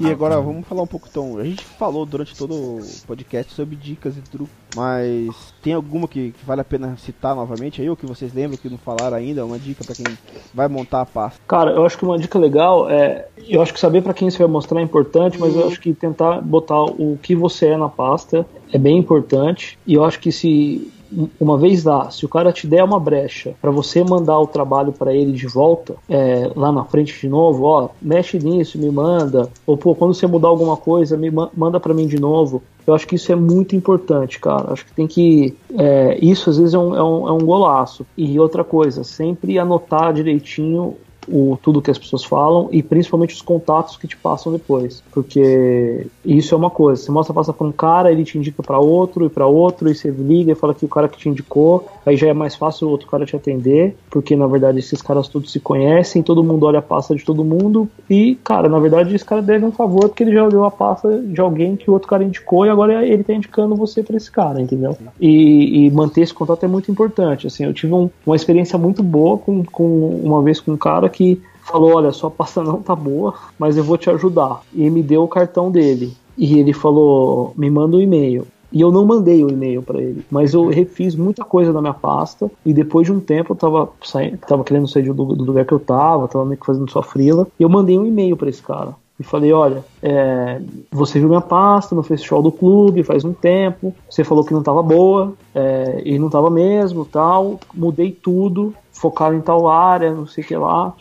E agora vamos falar um pouco então. A gente falou durante todo o podcast sobre dicas e truques, mas tem alguma que, que vale a pena citar novamente aí, ou que vocês lembram que não falaram ainda? Uma dica pra quem vai montar a pasta. Cara, eu acho que uma dica legal é. Eu acho que saber pra quem você vai mostrar é importante, mas eu acho que tentar botar o que você é na pasta é bem importante. E eu acho que se uma vez lá, se o cara te der uma brecha pra você mandar o trabalho pra ele de volta, é, lá na frente de novo, ó, mexe nisso, me manda, ou pô, quando você mudar alguma coisa, me ma- manda pra mim de novo. Eu acho que isso é muito importante, cara. Acho que tem que. é, isso às vezes é um, é, um, é um golaço. E outra coisa, sempre anotar direitinho o, tudo que as pessoas falam e principalmente os contatos que te passam depois. Porque isso é uma coisa. Você mostra passa pra um cara, ele te indica pra outro e pra outro, e você liga e fala que o cara que te indicou, aí já é mais fácil o outro cara te atender, porque na verdade esses caras todos se conhecem, todo mundo olha a pasta de todo mundo, e cara, na verdade esse cara deve um favor porque ele já olhou a pasta de alguém que o outro cara indicou e agora ele tá indicando você pra esse cara, entendeu? E, e manter esse contato é muito importante. Assim, eu tive um- uma experiência muito boa com, com uma vez com um cara que falou: Olha, sua pasta não tá boa, mas eu vou te ajudar. E me deu o cartão dele. E ele falou: Me manda um e-mail. E eu não mandei o e-mail pra ele, mas eu refiz muita coisa na minha pasta. E depois de um tempo eu tava, saindo, tava querendo sair do, do lugar que eu tava, tava meio que fazendo só frila. E eu mandei um e-mail pra esse cara. E falei, olha, é, você viu minha pasta no festival do clube faz um tempo, você falou que não tava boa, é, e não tava mesmo, tal, mudei tudo, focaram em tal área, não sei o que lá,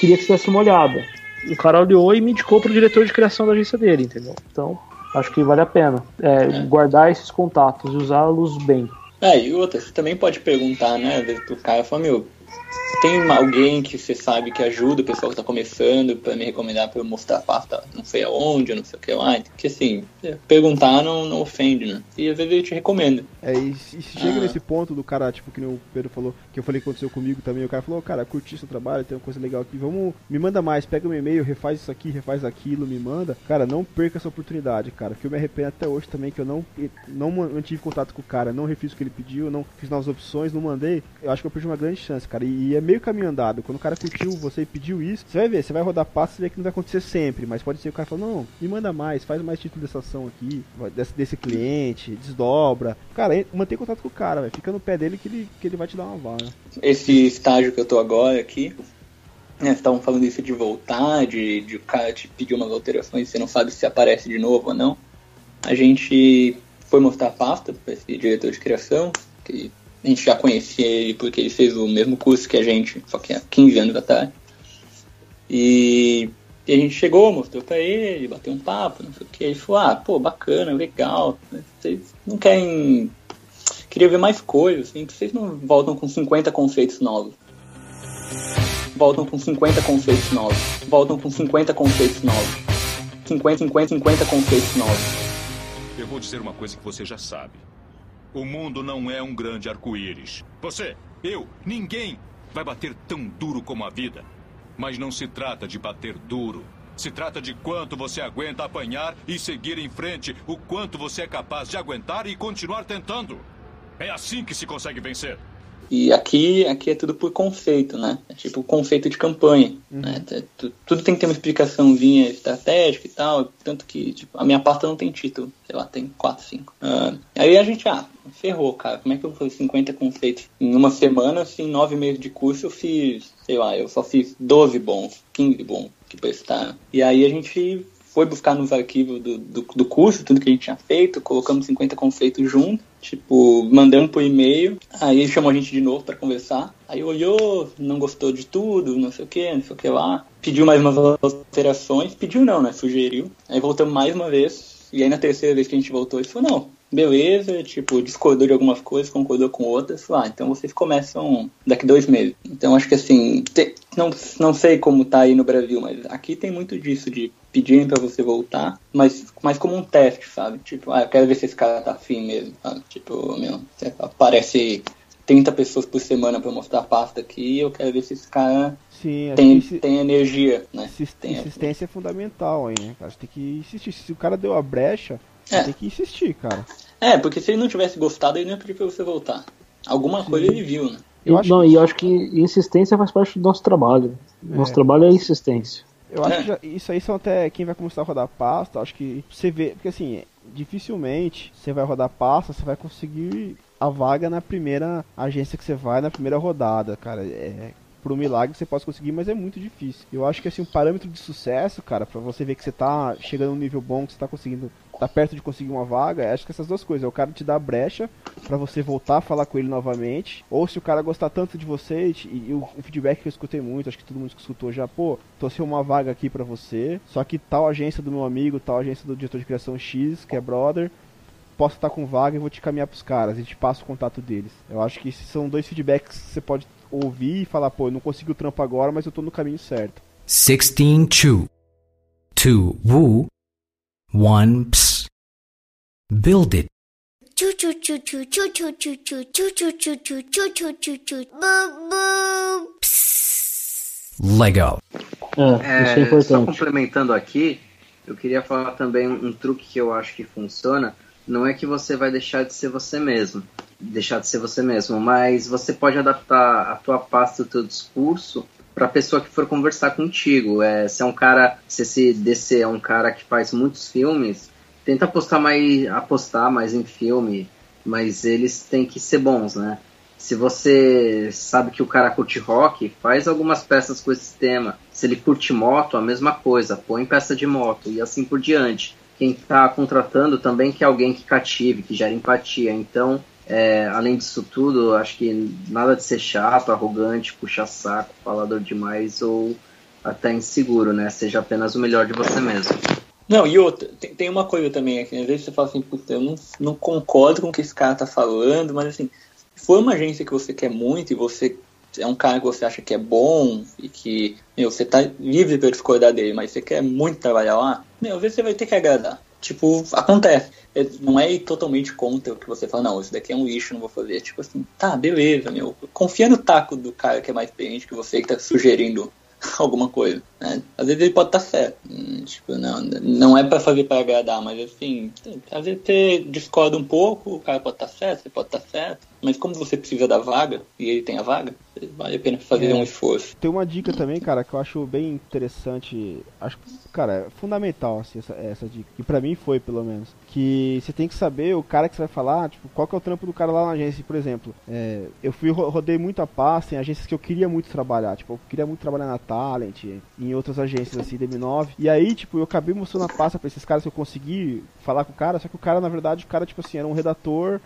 queria que você desse uma olhada. O cara olhou e me indicou pro diretor de criação da agência dele, entendeu? Então, acho que vale a pena é, guardar esses contatos e usá-los bem. É, e outra, você também pode perguntar, né, pro cara, fala, meu, tem alguém que você sabe que ajuda o pessoal que tá começando pra me recomendar pra eu mostrar a pasta não sei aonde, não sei o que lá. Porque assim, é, perguntar não, não ofende, né? E às vezes ele te recomenda. É, e se e chega Ah. nesse ponto do cara, tipo, que o Pedro falou, que eu falei que aconteceu comigo também, o cara falou, "Ô, cara, curti seu trabalho, tem uma coisa legal aqui, vamos, me manda mais, pega meu e-mail, refaz isso aqui, refaz aquilo, me manda. Cara, não perca essa oportunidade, cara, que eu me arrependo até hoje também, que eu não, não mantive contato com o cara, não refiz o que ele pediu, não fiz novas opções, não mandei, eu acho que eu perdi uma grande chance, cara, e, é meio caminho andado, quando o cara curtiu você e pediu isso, você vai ver, você vai rodar passo, você vê que não vai acontecer sempre, mas pode ser o cara falando, não, me manda mais, faz mais título dessa ação aqui, desse, desse cliente, desdobra. Cara, mantém contato com o cara, velho. Fica no pé dele que ele, que ele vai te dar uma vaga. Esse estágio que eu tô agora aqui, né, estavam falando isso de voltar, de, de o cara te pedir umas alterações, você não sabe se aparece de novo ou não. A gente foi mostrar a pasta para esse diretor de criação, que a gente já conhecia ele porque ele fez o mesmo curso que a gente, só que há 15 anos atrás. E, e a gente chegou, mostrou pra ele, bateu um papo, não sei o que. Ele falou, ah, pô, bacana, legal. Vocês não querem. Queria ver mais coisas, assim, que vocês não voltam com 50 conceitos novos. Voltam com 50 conceitos novos. Voltam com 50 conceitos novos. 50, 50, 50 conceitos novos. Eu vou dizer uma coisa que você já sabe. O mundo não é um grande arco-íris. Você, eu, ninguém vai bater tão duro como a vida. Mas não se trata de bater duro. Se trata de quanto você aguenta apanhar e seguir em frente, o quanto você é capaz de aguentar e continuar tentando. É assim que se consegue vencer. E aqui, aqui é tudo por conceito, né? É tipo conceito de campanha. né? É tu- Tudo tem que ter uma explicaçãozinha estratégica e tal. Tanto que tipo, a minha pasta não tem título. Sei lá, tem 4, 5. aí a gente, ah, ferrou, cara. Como é que eu fazer 50 conceitos? Em uma semana, assim, nove meses de curso, eu fiz, sei lá, eu só fiz 12 bons, 15 bons que prestaram. E aí a gente foi buscar nos arquivos do, do, do curso, tudo que a gente tinha feito, colocamos 50 conceitos junto, tipo, mandamos por e-mail, aí ele chamou a gente de novo para conversar, aí olhou, não gostou de tudo, não sei o que, não sei o que lá, pediu mais umas alterações, pediu não, né, sugeriu, aí voltamos mais uma vez, e aí na terceira vez que a gente voltou, ele falou, não, beleza, tipo, discordou de algumas coisas, concordou com outras, falou, ah, então vocês começam daqui dois meses. Então acho que assim, não, não sei como tá aí no Brasil, mas aqui tem muito disso, de pedirem pra você voltar, mas, mas como um teste, sabe? Tipo, ah, eu quero ver se esse cara tá afim mesmo, sabe? Tipo, meu, aparece 30 pessoas por semana pra mostrar a pasta aqui, eu quero ver se esse cara Sim, tem, esse- tem energia, né? Tem- Insistência é fundamental aí, né, cara? Você tem que insistir. Se o cara deu a brecha, você É. tem que insistir, cara. É, porque se ele não tivesse gostado, ele não ia pedir pra você voltar. Alguma coisa ele viu, né? E- não, e eu acho que insistência faz parte do nosso trabalho. Nosso É. trabalho é insistência. Eu acho que já- isso aí são até quem vai começar a rodar pasta, acho que você vê, porque assim, dificilmente você vai rodar pasta, você vai conseguir a vaga na primeira agência que você vai, na primeira rodada, cara. É, por um milagre você pode conseguir, mas é muito difícil. Eu acho que assim, um parâmetro de sucesso, cara, pra você ver que você tá chegando num nível bom, que você tá conseguindo, tá perto de conseguir uma vaga, acho que essas duas coisas, é o cara te a brecha pra você voltar a falar com ele novamente, ou se o cara gostar tanto de você, e, e o, o feedback que eu escutei muito, acho que todo mundo que escutou já, pô, trouxe uma vaga aqui pra você, só que tal agência do meu amigo, tal agência do diretor de criação X, que é brother, posso estar com vaga e vou te caminhar pros caras, e te passo o contato deles. Eu acho que esses são dois feedbacks que você pode ouvir e falar, pô, eu não consegui o trampo agora, mas eu tô no caminho certo. 16 chu. two woo. One ps. Build it. Legal. Ah, é, é só complementando aqui, eu queria falar também um truque que eu acho que funciona. Não é que você vai deixar de ser você mesmo, deixar de ser você mesmo, mas você pode adaptar a tua pasta, o teu discurso para a pessoa que for conversar contigo. É, se é um cara, se esse DC é um cara que faz muitos filmes, tenta apostar mais, apostar mais em filme, mas eles têm que ser bons, né? Se você sabe que o cara curte rock, faz algumas peças com esse tema. Se ele curte moto, a mesma coisa, põe peça de moto e assim por diante. Quem está contratando também quer alguém que cative, que gere empatia. Então, é, além disso tudo, acho que nada de ser chato, arrogante, puxa saco, falador demais ou até inseguro, né? Seja apenas o melhor de você mesmo. Não, e outra, tem, tem uma coisa também aqui, às vezes você fala assim, puta, eu não, não concordo com o que esse cara tá falando, mas assim, se for uma agência que você quer muito e você é um cara que você acha que é bom e que, meu, você tá livre para discordar dele, mas você quer muito trabalhar lá, meu, às vezes você vai ter que agradar. Tipo, acontece. É, Não é totalmente contra o que você fala, não, isso daqui é um lixo, não vou fazer. Tipo assim, tá, beleza, meu. Confia no taco do cara que é mais experiente que você, que tá sugerindo alguma coisa, né? Às vezes ele pode estar certo. Hum, Tipo, não, não é pra fazer pra agradar, mas assim, às vezes você discorda um pouco, o cara pode estar certo, você pode estar certo, mas como você precisa da vaga, e ele tem a vaga, vale a pena fazer É. um esforço. Tem uma dica também, cara, que eu acho bem interessante. Acho que, cara, é fundamental assim, essa, essa dica. E pra mim foi, pelo menos. Que você tem que saber o cara que você vai falar, tipo, qual que é o trampo do cara lá na agência. Por exemplo, é, eu fui ro- rodei muito a pasta em agências que eu queria muito trabalhar. Tipo, eu queria muito trabalhar na Talent, em outras agências assim, DM9. E aí, tipo, eu acabei mostrando a pasta pra esses caras que eu consegui falar com o cara, só que o cara, na verdade, o cara, tipo assim, era um redator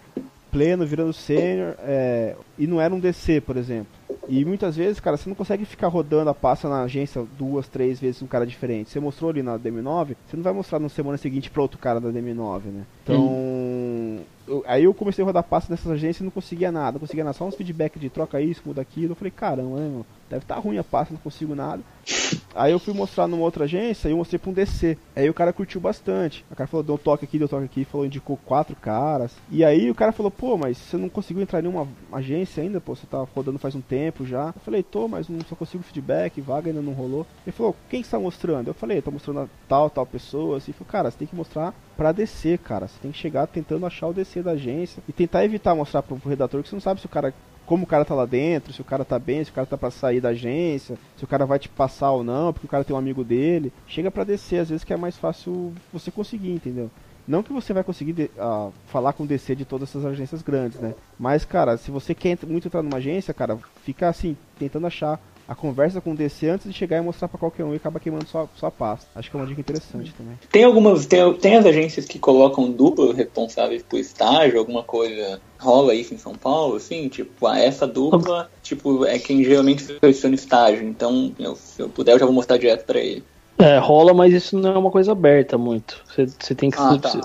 pleno, virando sênior, é, e não era um DC, por exemplo. E muitas vezes, cara, você não consegue ficar rodando a pasta na agência duas, três vezes um cara diferente. Você mostrou ali na DM9, você não vai mostrar na semana seguinte pra outro cara da DM9, né? Então, eu- aí eu comecei a rodar pasta nessas agências e não conseguia nada, não conseguia nada, só uns feedback de troca isso, muda aquilo. Eu falei, caramba, né, meu? Deve estar ruim a pasta, não consigo nada. Aí eu fui mostrar numa outra agência e eu mostrei pra um DC. Aí o cara curtiu bastante. O cara falou, deu um toque aqui, deu um toque aqui, falou, indicou quatro caras. E aí o cara falou, pô, mas você não conseguiu entrar em nenhuma agência ainda, pô, você tá rodando faz um tempo já. Eu falei, tô, mas não só consigo feedback, vaga ainda não rolou. Ele falou, quem que você tá mostrando? Eu falei, tô mostrando a tal, tal pessoa. Assim, falou, cara, você tem que mostrar pra DC, cara. Você tem que chegar tentando achar o DC da agência e tentar evitar mostrar pro, pro redator que você não sabe se o cara como o cara tá lá dentro, se o cara tá bem, se o cara tá pra sair da agência, se o cara vai te passar ou não, porque o cara tem um amigo dele. Chega pra descer, às vezes que é mais fácil você conseguir, entendeu? Não que você vai conseguir de- ah, falar com o DC de todas essas agências grandes, né? Mas, cara, se você quer muito entrar numa agência, cara, fica assim, tentando achar a conversa com o DC antes de chegar e mostrar pra qualquer um e acaba queimando sua, sua pasta. Acho que é uma dica interessante também. Tem algumas, tem, tem as agências que colocam dupla responsáveis por estágio, alguma coisa rola isso em São Paulo, assim, tipo, ah, essa dupla, tipo, é quem geralmente seleciona estágio, então, eu- se eu puder, eu já vou mostrar direto pra ele. É, rola, mas isso não é uma coisa aberta muito. Você, tem que. Ah, tá. você-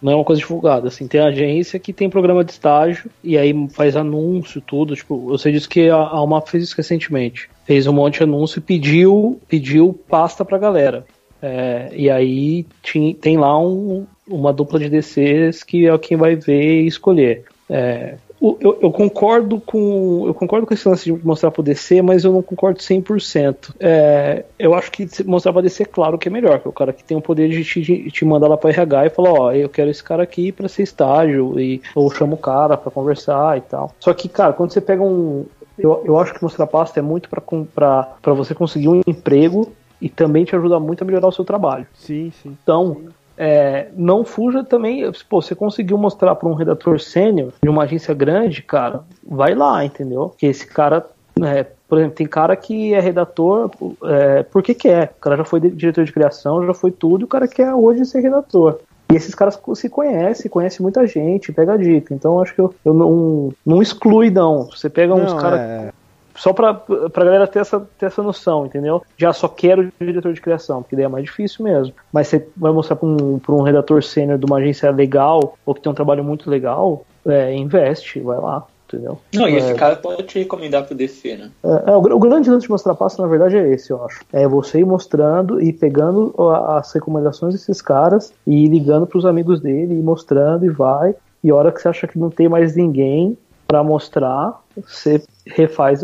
Não é uma coisa divulgada, assim, tem agência que tem programa de estágio e aí faz anúncio, tudo, tipo, eu sei disso que a a Almap fez isso recentemente. Fez um monte de anúncio e pediu, pediu pasta pra galera. É, e aí tinha, tem lá um- uma dupla de DCs que é quem vai ver e escolher. É, eu, eu concordo com eu concordo com esse lance de mostrar pro DC, mas eu não concordo 100%. É, eu acho que mostrar pra DC, claro que é melhor, que é o cara que tem o poder de te, de te mandar lá pra RH e falar, ó, eu quero esse cara aqui pra ser estágio, e, ou chama o cara pra conversar e tal. Só que, cara, quando você pega um. Eu, eu acho que mostrar pasta é muito pra você conseguir um emprego e também te ajuda muito a melhorar o seu trabalho. Sim, sim. Então, é, não fuja também. Pô, você conseguiu mostrar para um redator sênior de uma agência grande, cara, vai lá, entendeu? Que esse cara, é, por exemplo, tem cara que é redator é, porque quer. O cara já foi diretor de criação, já foi tudo, e o cara quer hoje ser redator. E esses caras se conhecem, conhecem muita gente, pega a dica. Então, acho que eu, eu não, não exclui, não. Você pega uns caras. é. Só pra, pra galera ter essa, ter essa noção, entendeu? Já só quero diretor de criação, porque daí é mais difícil mesmo. Mas você vai mostrar pra um, pra um redator sênior de uma agência legal, ou que tem um trabalho muito legal, é, investe, vai lá, entendeu? Não, e esse É, cara pode te recomendar pro DC, né? é, é, o, o grande lance de mostrar passo, na verdade, é esse, eu acho. É você ir mostrando e pegando as recomendações desses caras e ir ligando pros amigos dele, e mostrando e vai. E a hora que você acha que não tem mais ninguém pra mostrar, você refaz,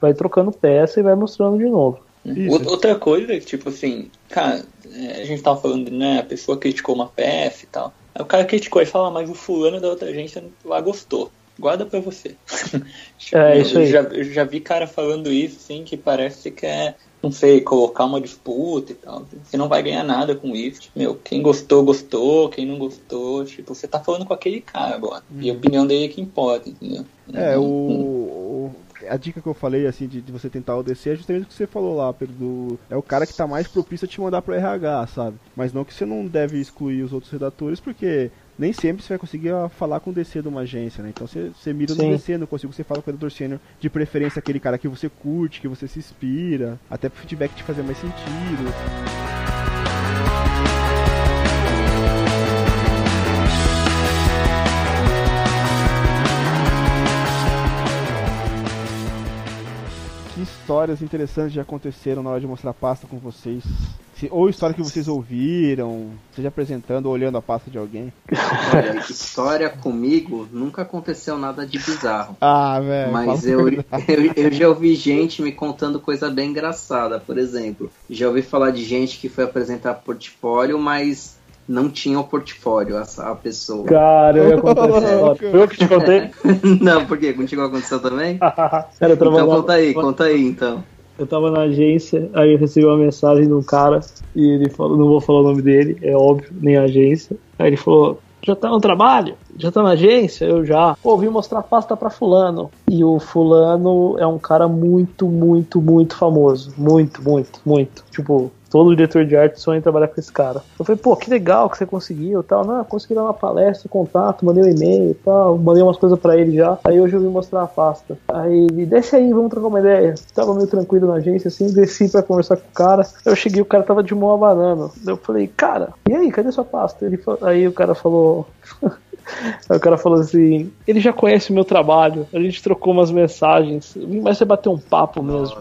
vai trocando peça e vai mostrando de novo. Ou- Outra coisa, tipo assim, cara, é, a gente tava falando, né? A pessoa criticou uma peça e tal. Aí o cara criticou e fala, "Ah, mas o fulano da outra agência lá gostou. Guarda pra você. Tipo, É, eu- isso eu aí. Já, eu já vi cara falando isso, assim, que parece que é, não sei, colocar uma disputa e tal. Você não vai ganhar nada com isso. Tipo, meu, quem gostou, gostou. Quem não gostou, tipo, você tá falando com aquele cara agora. E a opinião dele é que importa, entendeu? É, Não- o, o- A dica que eu falei, assim, de, de você tentar o DC é justamente o que você falou lá, Pedro. do- É o cara que tá mais propício a te mandar pro RH, sabe? Mas não que você não deve excluir os outros redatores, porque nem sempre você vai conseguir falar com o DC de uma agência, né? Então você, você mira Sim. no DC, não consigo você fala com o redator sênior, de preferência aquele cara que você curte, que você se inspira, até pro feedback te fazer mais sentido. Que histórias interessantes já aconteceram na hora de mostrar a pasta com vocês? Se- ou história que vocês ouviram, seja apresentando ou olhando a pasta de alguém. Olha, história comigo nunca aconteceu nada de bizarro. Ah, velho. Mas eu, eu, eu já ouvi gente me contando coisa bem engraçada. Por exemplo, já ouvi falar de gente que foi apresentar portfólio, mas não tinha o portfólio, a, a pessoa. Cara, eu ia contar essa história. Foi eu que te contei? não, por quê? Contigo aconteceu também? Cara, eu então conta aí, conta aí então. Eu tava na agência, aí eu recebi uma mensagem de um cara e ele falou, não vou falar o nome dele, é óbvio, nem a agência. Aí ele falou: já tá no trabalho? Já tá na agência? Eu já. Pô, vim mostrar pasta pra fulano. E o fulano é um cara muito, muito, muito famoso. Muito, muito, muito. Tipo, todo diretor de arte sonha em trabalhar com esse cara. Eu falei, pô, que legal que você conseguiu tal. Não, eu consegui dar uma palestra, contato, mandei um e-mail tal, mandei umas coisas pra ele já. Aí hoje eu vim mostrar a pasta. Aí ele, desce aí, vamos trocar uma ideia. Tava meio tranquilo na agência, assim, desci pra conversar com o cara. Eu cheguei, o cara tava de mão abanando. Eu falei, cara, e aí, cadê sua pasta? Ele, aí o cara falou. Aí o cara falou assim: ele já conhece o meu trabalho, a gente trocou umas mensagens, mas você bateu um papo mesmo.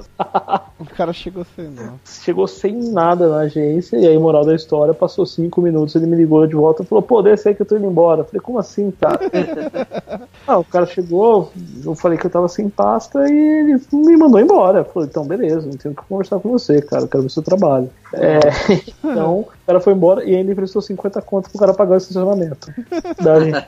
o cara chegou sem nada. Chegou sem nada na agência, e aí, moral da história, passou cinco minutos, ele me ligou de volta e falou: pô, desce aí que eu tô indo embora. Eu falei: como assim, cara? ah, o cara chegou, eu falei que eu tava sem pasta e ele me mandou embora. Falei: então, beleza, não tenho o que conversar com você, cara, eu quero ver seu trabalho. É, então, cara foi embora e ainda emprestou 50 contas pro cara pagar o estacionamento. da agência.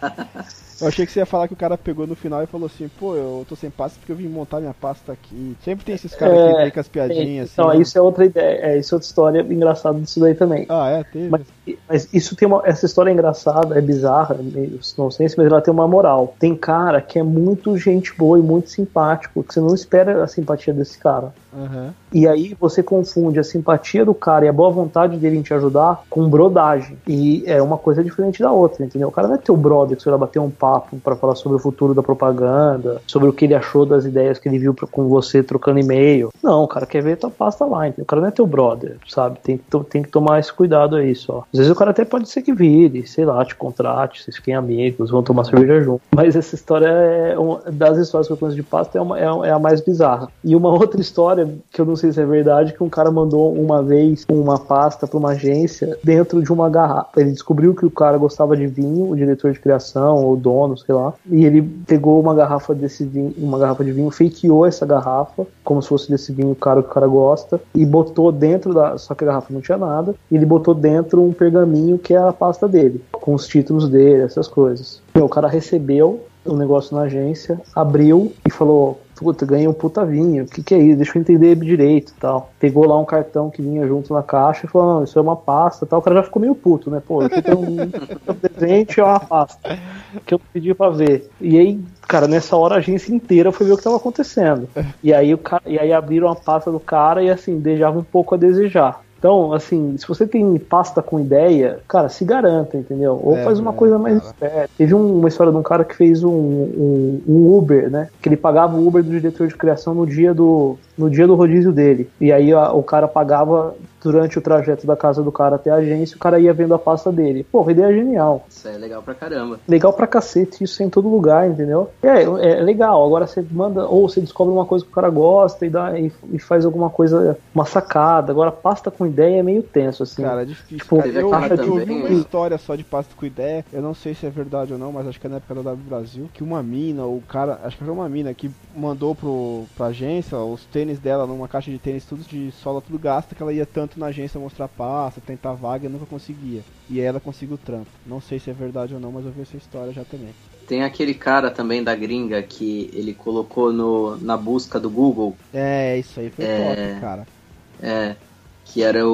Eu achei que você ia falar que o cara pegou no final e falou assim, pô, eu tô sem pasta porque eu vim montar minha pasta aqui. Sempre tem esses caras que vêm com as piadinhas Então, assim. né? isso é outra ideia, é, isso é outra história engraçada disso daí também. Ah, é? Teve? Mas, mas isso tem uma. Essa história é engraçada, é bizarra, é meio nonsense, mas ela tem uma moral. Tem cara que é muito gente boa e muito simpático, que você não espera a simpatia desse cara. Aham. E aí você confunde a simpatia do cara e a boa vontade dele em te ajudar com brodagem. E é uma coisa diferente da outra, entendeu? O cara não é teu brother que você vai bater um papo pra falar sobre o futuro da propaganda, sobre o que ele achou das ideias que ele viu com você trocando e-mail. Não, o cara quer ver tua pasta lá, entendeu? O cara não é teu brother, sabe? Tem que, tem que tomar esse cuidado aí só. Às vezes o cara até pode ser que vire, sei lá, te contrate, vocês fiquem amigos, vão tomar cerveja junto. Mas essa história é uma das histórias que eu conheço de pasta é, uma- é- é a mais bizarra. E uma outra história, que eu não sei se é verdade, que um cara mandou uma vez uma pasta pra uma agência dentro de uma garrafa. Ele descobriu que o cara gostava de vinho, o diretor de criação, ou dono, sei lá. E ele pegou uma garrafa desse vinho, uma garrafa de vinho, fakeou essa garrafa, como se fosse desse vinho caro que o cara gosta, e botou dentro da. Só que a garrafa não tinha nada. E ele botou dentro um pergaminho que é a pasta dele, com os títulos dele, essas coisas. Meu, o cara recebeu o negócio na agência, abriu e falou: Puta, ganhei um puta vinho, o que, que é isso? Deixa eu entender direito tal. Pegou lá um cartão que vinha junto na caixa e falou: Não, isso é uma pasta tal. O cara já ficou meio puto, né? Pô, aqui tem um, um presente é uma pasta que eu pedi pra ver. E aí, cara, nessa hora a agência inteira foi ver o que tava acontecendo. E aí, o cara, e aí abriram a pasta do cara e assim, deixava um pouco a desejar. Então, assim, se você tem pasta com ideia, cara, se garanta, entendeu? Ou É, faz uma é, coisa mais esperta. Teve um- uma história de um cara que fez um, um- um Uber, né? Que ele pagava o Uber do diretor de criação no dia do, no dia do rodízio dele. E aí a- o cara pagava durante o trajeto da casa do cara até a agência, o cara ia vendo a pasta dele. Porra, ideia genial. Isso é legal pra caramba. Legal pra cacete, isso é em todo lugar, entendeu? É, é legal. Agora você manda, ou você descobre uma coisa que o cara gosta e, dá, e, e faz alguma coisa, uma sacada. Agora, pasta com ideia é meio tenso, assim. Cara, é difícil. Tipo, cara. Eu, caixa de eu vi uma história só de pasta com ideia. Eu não sei se é verdade ou não, mas acho que é na época da W Brasil. Que uma mina, o cara, acho que foi uma mina que mandou pro, pra agência os tênis dela numa caixa de tênis, tudo de sola, tudo gasta, que ela ia tanto na agência mostrar pasta, tentar vaga e nunca conseguia. E ela conseguiu o trampo. Não sei se é verdade ou não, mas eu vi essa história já também. Tem aquele cara também da gringa que ele colocou no, na busca do Google. É, isso aí foi É. top, cara. É, que era o,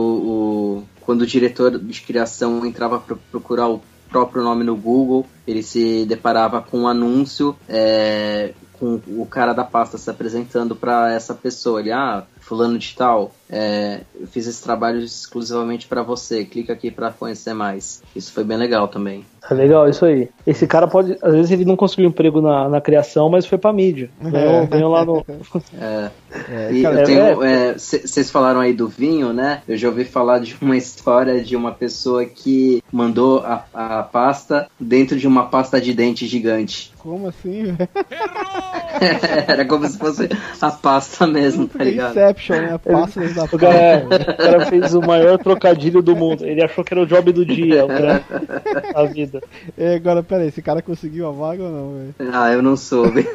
o- Quando o diretor de criação entrava para procurar o próprio nome no Google, ele se deparava com um anúncio é, com o cara da pasta se apresentando para essa pessoa. Ele, ah, fulano de tal, é, eu fiz esse trabalho exclusivamente para você, clica aqui para conhecer mais. Isso foi bem legal também. É legal isso aí. Esse cara pode. Às vezes ele não conseguiu emprego na, na criação, mas foi pra mídia. Ganhou, ganhou lá no. É. É, é- é, vocês falaram aí do vinho, né? Eu já ouvi falar de uma história de uma pessoa que mandou a, a pasta dentro de uma pasta de dente gigante. Como assim, velho? Era como se fosse a pasta mesmo, tá ligado? Inception, né? Passa da O cara, o cara fez o maior trocadilho do mundo. Ele achou que era o job do dia, o cara, a vida. É, agora, pera aí, esse cara conseguiu a vaga ou não, velho? Ah, eu não soube.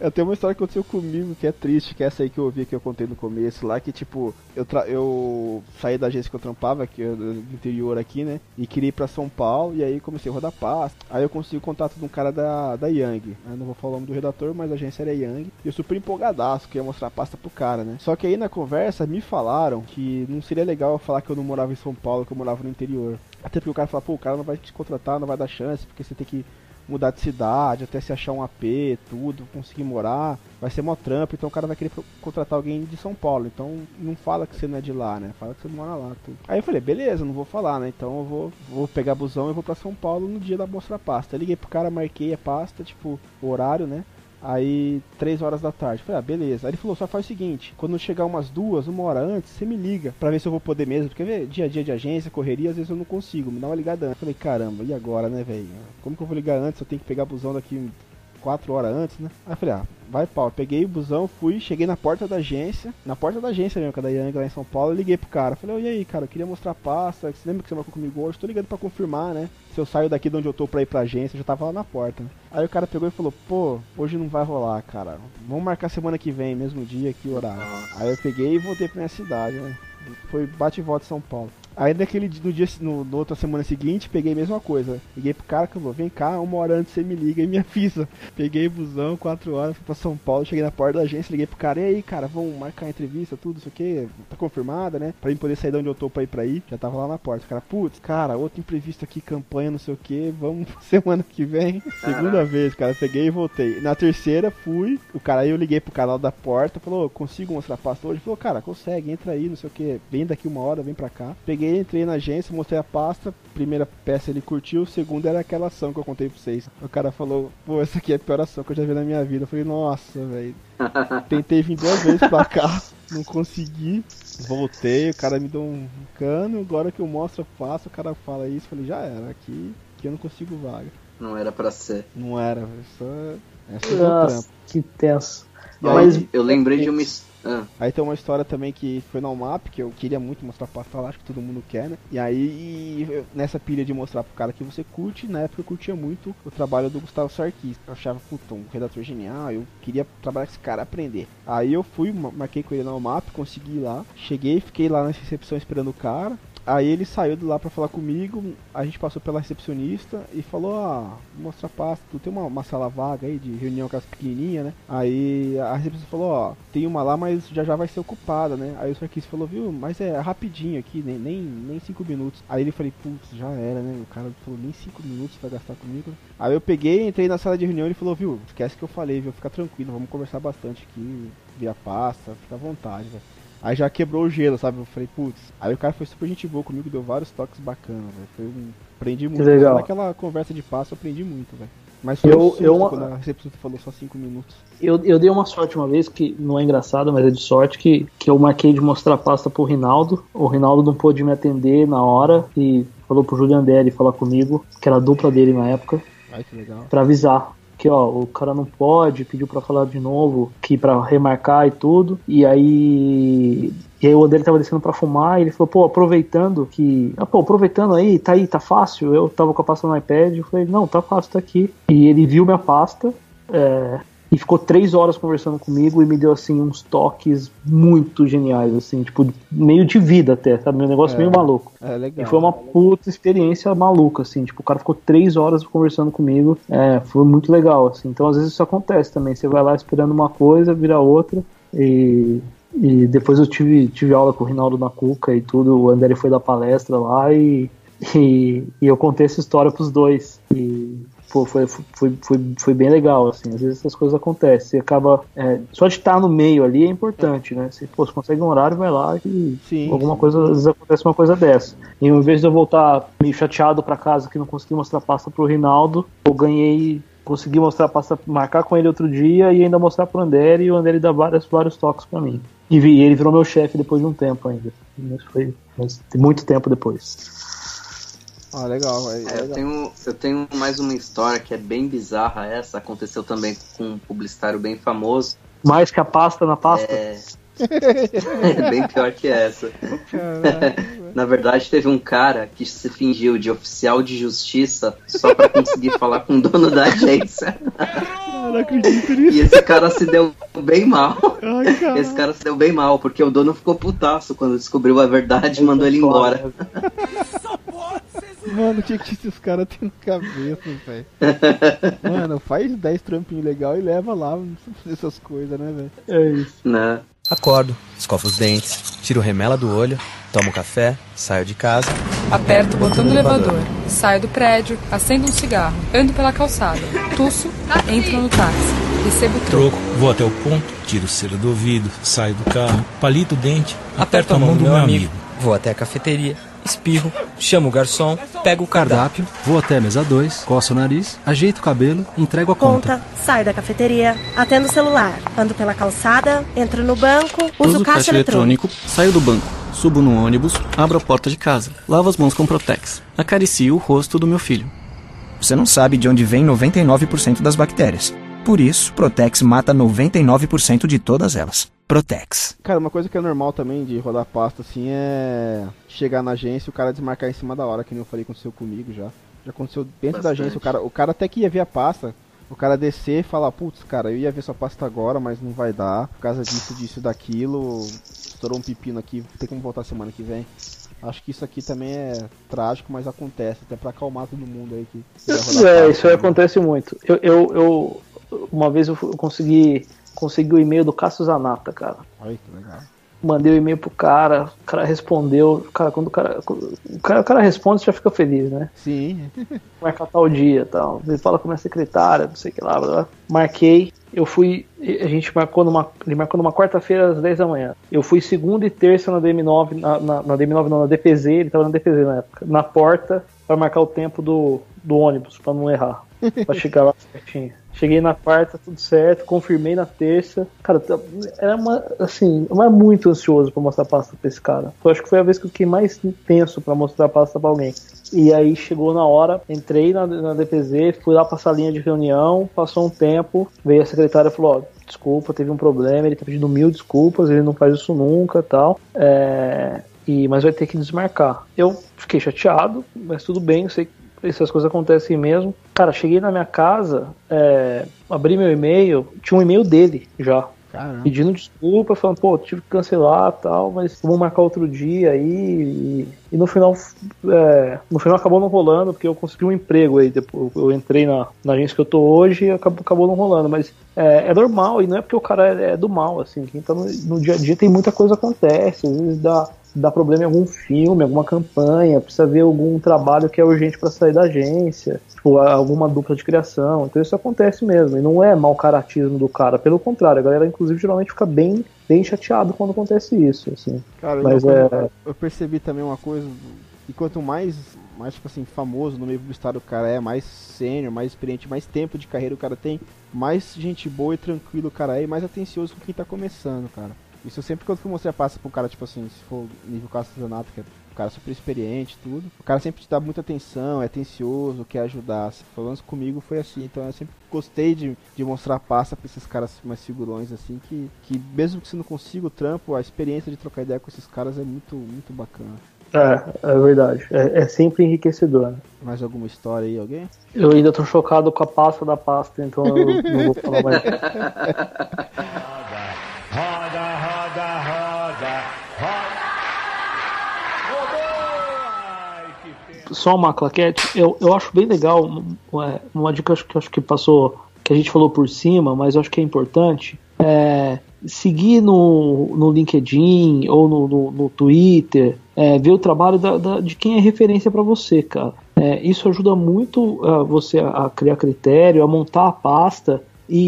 Eu tenho uma história que aconteceu comigo que é triste, que é essa aí que eu ouvi que eu contei no começo lá, que tipo, eu, tra- eu saí da agência que eu trampava, que é do interior aqui, né? E queria ir pra São Paulo, e aí comecei a rodar pasta. Aí eu consegui o contato de um cara da, da Yang. Eu não vou falar o nome do redator, mas a agência era Yang. E eu super empolgadaço, que ia mostrar a pasta pro cara, né? Só que aí na conversa me falaram que não seria legal falar que eu não morava em São Paulo, que eu morava no interior. Até porque o cara fala, pô, o cara não vai te contratar, não vai dar chance, porque você tem que mudar de cidade, até se achar um AP, tudo, conseguir morar, vai ser mó trampo, então o cara vai querer contratar alguém de São Paulo. Então não fala que você não é de lá, né? Fala que você mora lá. Tudo. Aí eu falei, beleza, não vou falar, né? Então eu vou, vou pegar busão e vou pra São Paulo no dia da mostra pasta. Eu liguei pro cara, marquei a pasta, tipo, o horário, né? Aí, três horas da tarde. Falei, ah, beleza. Aí ele falou, só faz o seguinte, quando chegar umas duas, uma hora antes, você me liga pra ver se eu vou poder mesmo. Porque vê, dia a dia de agência, correria, às vezes eu não consigo. Me dá uma ligada antes. Falei, caramba, e agora, né, velho? Como que eu vou ligar antes? Eu tenho que pegar busão daqui quatro horas antes, né? Aí eu falei, ah, vai pau. Peguei o busão, fui, cheguei na porta da agência, na porta da agência mesmo, que é da Yang lá em São Paulo, eu liguei pro cara. Falei, ô, e aí, cara, eu queria mostrar a pasta, você lembra que você marcou comigo hoje? Tô ligando pra confirmar, né? Se eu saio daqui de onde eu tô pra ir pra agência, eu já tava lá na porta, né? Aí o cara pegou e falou, pô, hoje não vai rolar, cara. Vamos marcar semana que vem, mesmo dia, que horário. Aí eu peguei e voltei pra minha cidade, né? Foi bate e volta em São Paulo. Aí naquele no dia, no, no outra semana seguinte, peguei a mesma coisa. Liguei pro cara que falou, vem cá, uma hora antes você me liga e me avisa. Peguei busão, quatro horas, fui pra São Paulo, cheguei na porta da agência, liguei pro cara, e aí, cara, vamos marcar a entrevista, tudo, isso aqui, tá confirmada, né? Pra mim poder sair de onde eu tô pra ir pra aí. Já tava lá na porta. O cara, putz, cara, outro imprevisto aqui, campanha, não sei o que, vamos semana que vem. Segunda vez, cara, peguei e voltei. Na terceira, fui, o cara aí eu liguei pro cara lá da porta, falou, consigo mostrar a pasta hoje? Falou, cara, consegue, entra aí, não sei o que, vem daqui uma hora, vem pra cá. Peguei peguei, entrei na agência, mostrei a pasta. Primeira peça ele curtiu, segunda era aquela ação que eu contei pra vocês. O cara falou, pô, essa aqui é a pior ação que eu já vi na minha vida. Eu falei, nossa, velho. Tentei vir duas vezes pra cá, não consegui. Voltei, o cara me deu um cano. Agora que eu mostro a pasta, o cara fala isso. Eu falei, já era, aqui, aqui eu não consigo vaga. Não era pra ser. Não era, velho, só. Essa é Nossa, trampo. que tenso. Aí, Mas eu lembrei de uma. his- Ah, Aí tem uma história também que foi na UMAP, que eu queria muito mostrar pra lá, acho que todo mundo quer, né? E aí, nessa pilha de mostrar pro cara que você curte, na época eu curtia muito o trabalho do Gustavo Sarkis. Eu achava, puta, um redator genial, eu queria trabalhar com esse cara, aprender. Aí eu fui, ma- marquei com ele na UMAP, consegui ir lá. Cheguei, fiquei lá na recepção esperando o cara. Aí ele saiu de lá pra falar comigo, a gente passou pela recepcionista e falou, ah, vou mostrar a pasta, tu tem uma, uma sala vaga aí de reunião com as pequenininhas, né? Aí a recepcionista falou, ó, tem uma lá, mas já já vai ser ocupada, né? Aí o Sarkis falou, viu, mas é rapidinho aqui, nem, nem, nem cinco minutos. Aí ele falei, putz, já era, né? O cara falou, nem cinco minutos vai gastar comigo. Aí eu peguei, entrei na sala de reunião e ele falou, viu, esquece que eu falei, viu, fica tranquilo, vamos conversar bastante aqui, via pasta, fica à vontade, velho. Aí já quebrou o gelo, sabe? Eu falei, putz. Aí o cara foi super gente boa comigo, deu vários toques bacanas, velho. Foi um. Aprendi muito. legal. Naquela conversa de passo eu aprendi muito, velho. Mas foi Eu- um eu- quando a recepção falou só 5 minutos. Eu, eu dei uma sorte uma vez, que não é engraçado, mas é de sorte, que, que eu marquei de mostrar a pasta pro Rinaldo. O Rinaldo não pôde me atender na hora e falou pro Julian Deli falar comigo, que era a dupla dele na época, Ai, que legal. pra avisar. Que ó, o cara não pode, pediu pra falar de novo, que pra remarcar e tudo. E aí. E aí o André tava descendo pra fumar e ele falou, pô, aproveitando que. Ah, pô, aproveitando aí, tá aí, tá fácil. Eu tava com a pasta no iPad, eu falei, não, tá fácil, tá aqui. E ele viu minha pasta. é, e ficou três horas conversando comigo e me deu assim uns toques muito geniais, assim, tipo, meio de vida até, sabe? Meu negócio É. meio maluco. É legal. E foi uma puta experiência maluca, assim, tipo, o cara ficou três horas conversando comigo, é, foi muito legal, assim. Então às vezes isso acontece também, você vai lá esperando uma coisa, vira outra, e, e depois eu tive, tive aula com o Rinaldo na Cuca e tudo, o André foi dar palestra lá e, e, e eu contei essa história pros dois. E pô, foi, foi, foi, foi bem legal, assim, às vezes essas coisas acontecem, você acaba, é, só de estar no meio ali é importante, né, você, pô, você consegue um horário, vai lá e Sim, alguma sim. coisa, às vezes acontece uma coisa dessa. E em vez de eu voltar meio chateado pra casa que não consegui mostrar pasta pro Rinaldo, eu ganhei, consegui mostrar pasta, marcar com ele outro dia e ainda mostrar pro André e o André dá vários, vários toques pra mim. E vi- ele virou meu chefe depois de um tempo ainda. Mas foi mas muito tempo depois. Ah, legal, velho. É, eu, tenho, eu tenho mais uma história que é bem bizarra essa. Aconteceu também com um publicitário bem famoso. Mais que a pasta na pasta? É, é bem pior que essa. Na verdade, teve um cara que se fingiu de oficial de justiça só pra conseguir falar com o dono da agência. não acredito nisso. E esse cara se deu bem mal. Ai, cara. Esse cara se deu bem mal, porque o dono ficou putaço quando descobriu a verdade e mandou ele embora. Mano, o que que esses caras têm na cabeça, velho? Mano, faz 10 trampinhos legal e leva lá, não precisa fazer essas coisas, né, velho? É isso. Né? Acordo, escovo os dentes, tiro o remela do olho, tomo café, saio de casa. Aperto o botão do elevador, saio do prédio, acendo um cigarro, ando pela calçada, tuço, entro no táxi, recebo o troco. Troco, vou até o ponto, tiro cera do ouvido, saio do carro, palito o dente, aperto a mão do meu amigo. Vou até a cafeteria, espirro, chamo o garçom, pego o cardápio. Cardápio, vou até a mesa 2, coço o nariz, ajeito o cabelo, entrego a conta. Conta, saio da cafeteria, atendo o celular, ando pela calçada, entro no banco, uso, caixa, eletrônico. saio do banco, subo no ônibus, abro a porta de casa, lavo as mãos com Protex, acaricio o rosto do meu filho. Você não sabe de onde vem 99% das bactérias. Por isso, Protex mata 99% de todas elas. Protex. Cara, uma coisa que é normal também de rodar pasta assim é chegar na agência e o cara desmarcar em cima da hora, que nem eu falei aconteceu comigo já. Já aconteceu dentro da Bastante. agência, o cara, o cara até que ia ver a pasta, o cara descer e falar, putz, cara, eu ia ver sua pasta agora, mas não vai dar, por causa disso, disso e daquilo, estourou um pepino aqui, tem como voltar semana que vem. Acho que isso aqui também é trágico, mas acontece, até pra acalmar todo mundo aí que É, pasta, isso aí né? acontece muito. Eu, eu, eu- uma vez eu consegui, consegui o e-mail do Cássio Zanata, cara. Ai, que legal. Mandei o e-mail pro cara, o cara respondeu. Cara, quando o cara, o cara, o cara responde, você já fica feliz, né? Sim. Marcar tal dia tal. Ele fala com a minha secretária, não sei o que lá, blá, blá. Marquei. Eu fui. A gente marcou numa. Ele marcou numa quarta-feira às 10 da manhã. Eu fui segunda e terça na DM9, na, na, na DM9 não, na DPZ, ele tava na DPZ na época, na porta, para marcar o tempo do, do ônibus, para não errar. pra chegar lá certinho. Cheguei na quarta, tudo certo, confirmei na terça. Cara, tá- era uma, assim, eu era muito ansioso pra mostrar pasta pra esse cara. Eu acho que foi a vez que eu fiquei mais tenso pra mostrar pasta pra alguém. E aí chegou na hora, entrei na, na DPZ, fui lá pra salinha de reunião, passou um tempo, veio a secretária e falou, ó, desculpa, teve um problema, ele tá pedindo mil desculpas, ele não faz isso nunca tal. É, e, mas vai ter que desmarcar. Eu fiquei chateado, mas tudo bem, eu sei que essas coisas acontecem mesmo. Cara, cheguei na minha casa, é, abri meu e-mail, tinha um e-mail dele já. Caramba. Pedindo desculpa, falando, pô, tive que cancelar tal, mas vamos marcar outro dia aí. E, e no final, é, no final acabou não rolando, porque eu consegui um emprego aí. Depois, eu entrei na, na agência que eu tô hoje e acabou, acabou não rolando. Mas é, é normal, e não é porque o cara é, é do mal, assim. Quem tá no, no dia a dia tem muita coisa que acontece, às vezes dá dá problema em algum filme, alguma campanha, precisa ver algum trabalho que é urgente para sair da agência, tipo, alguma dupla de criação. Então isso acontece mesmo. E não é mau caratismo do cara, pelo contrário, a galera inclusive geralmente fica bem, bem chateado quando acontece isso, assim. Cara, Mas eu, é. eu percebi também uma coisa, que quanto mais, mais tipo assim, famoso no meio do estado o cara é, mais sênior, mais experiente, mais tempo de carreira o cara tem, mais gente boa e tranquilo o cara é e mais atencioso com quem tá começando, cara. Isso eu sempre quando fui mostrar passa pro cara, tipo assim, se for nível Castlevania, que é o cara super experiente tudo, o cara sempre te dá muita atenção, é atencioso, quer ajudar. Menos comigo foi assim, então eu sempre gostei de, de mostrar passa pra esses caras mais figurões, assim, que, que mesmo que você não consiga o trampo, a experiência de trocar ideia com esses caras é muito, muito bacana. É, é verdade. É, é sempre enriquecedor. né? Mais alguma história aí, alguém? Eu ainda tô chocado com a pasta da pasta, então eu não vou falar mais. Só uma claquete, eu, eu acho bem legal, uma, uma dica que eu acho que passou, que a gente falou por cima, mas eu acho que é importante, é seguir no, no LinkedIn ou no, no, no Twitter, é, ver o trabalho da, da- de quem é referência para você, cara. É, isso ajuda muito ah, você a, a criar critério, a montar a pasta, e,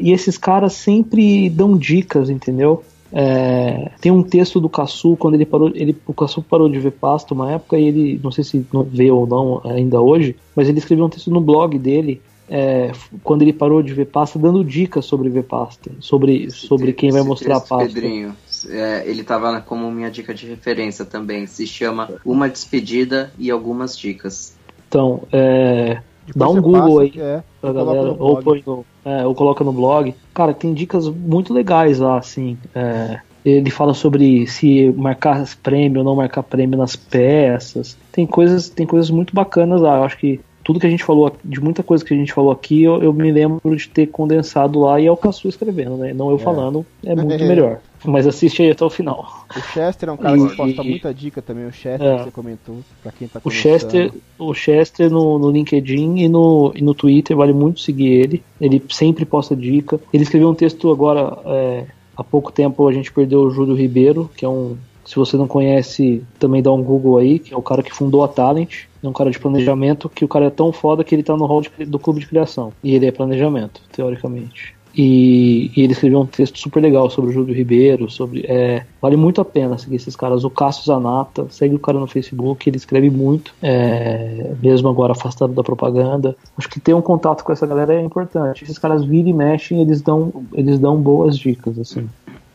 e- e esses caras sempre dão dicas, entendeu? É, tem um texto do Cassu, quando ele parou, ele, o Cassu parou de ver pasta uma época e ele, não sei se não vê ou não ainda hoje, mas ele escreveu um texto no blog dele, é, quando ele parou de ver pasta, dando dicas sobre ver pasta, sobre, sobre quem vai mostrar a pasta. Pedrinho, é, ele tava como minha dica de referência também. Se chama Uma Despedida e Algumas Dicas. Então, é, dá um Google passa, aí é, pra galera, ou, põe no, é, ou coloca no blog. Cara, tem dicas muito legais lá, assim. é, ele fala sobre se marcar prêmio ou não marcar prêmio nas peças. Tem coisas, tem coisas muito bacanas lá. Eu acho que tudo que a gente falou, de muita coisa que a gente falou aqui, eu, eu me lembro de ter condensado lá e é o Caçu escrevendo, né? Não eu falando, é muito melhor. Mas assiste aí até o final. O Chester é um cara E- que posta muita dica também, o Chester É. que você comentou, pra quem tá O. Chester, o Chester no, no LinkedIn e no, e no Twitter, vale muito seguir ele. Ele sempre posta dica. Ele escreveu um texto agora, é, há pouco tempo a gente perdeu o Júlio Ribeiro, que é um. Se você não conhece, também dá um Google aí, que é o cara que fundou a Talent. É um cara de planejamento, que o cara é tão foda que ele tá no hall de- do clube de criação. E ele é planejamento, teoricamente. E, e ele escreveu um texto super legal sobre o Júlio Ribeiro, sobre. é, vale muito a pena seguir esses caras. O Cássio Zanata, segue o cara no Facebook, ele escreve muito, é, mesmo agora afastado da propaganda. Acho que ter um contato com essa galera é importante. Esses caras viram e mexem, eles dão, eles dão boas dicas, assim.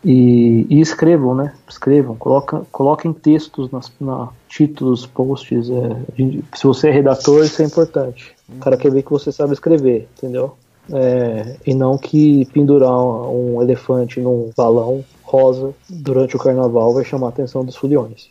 E, e escrevam, né? Escrevam, coloca, coloquem textos nas na, títulos, posts. é, se você é redator, isso é importante. O cara quer ver que você sabe escrever, entendeu? É, e não que pendurar um, um elefante num balão rosa durante o carnaval vai chamar a atenção dos foliões.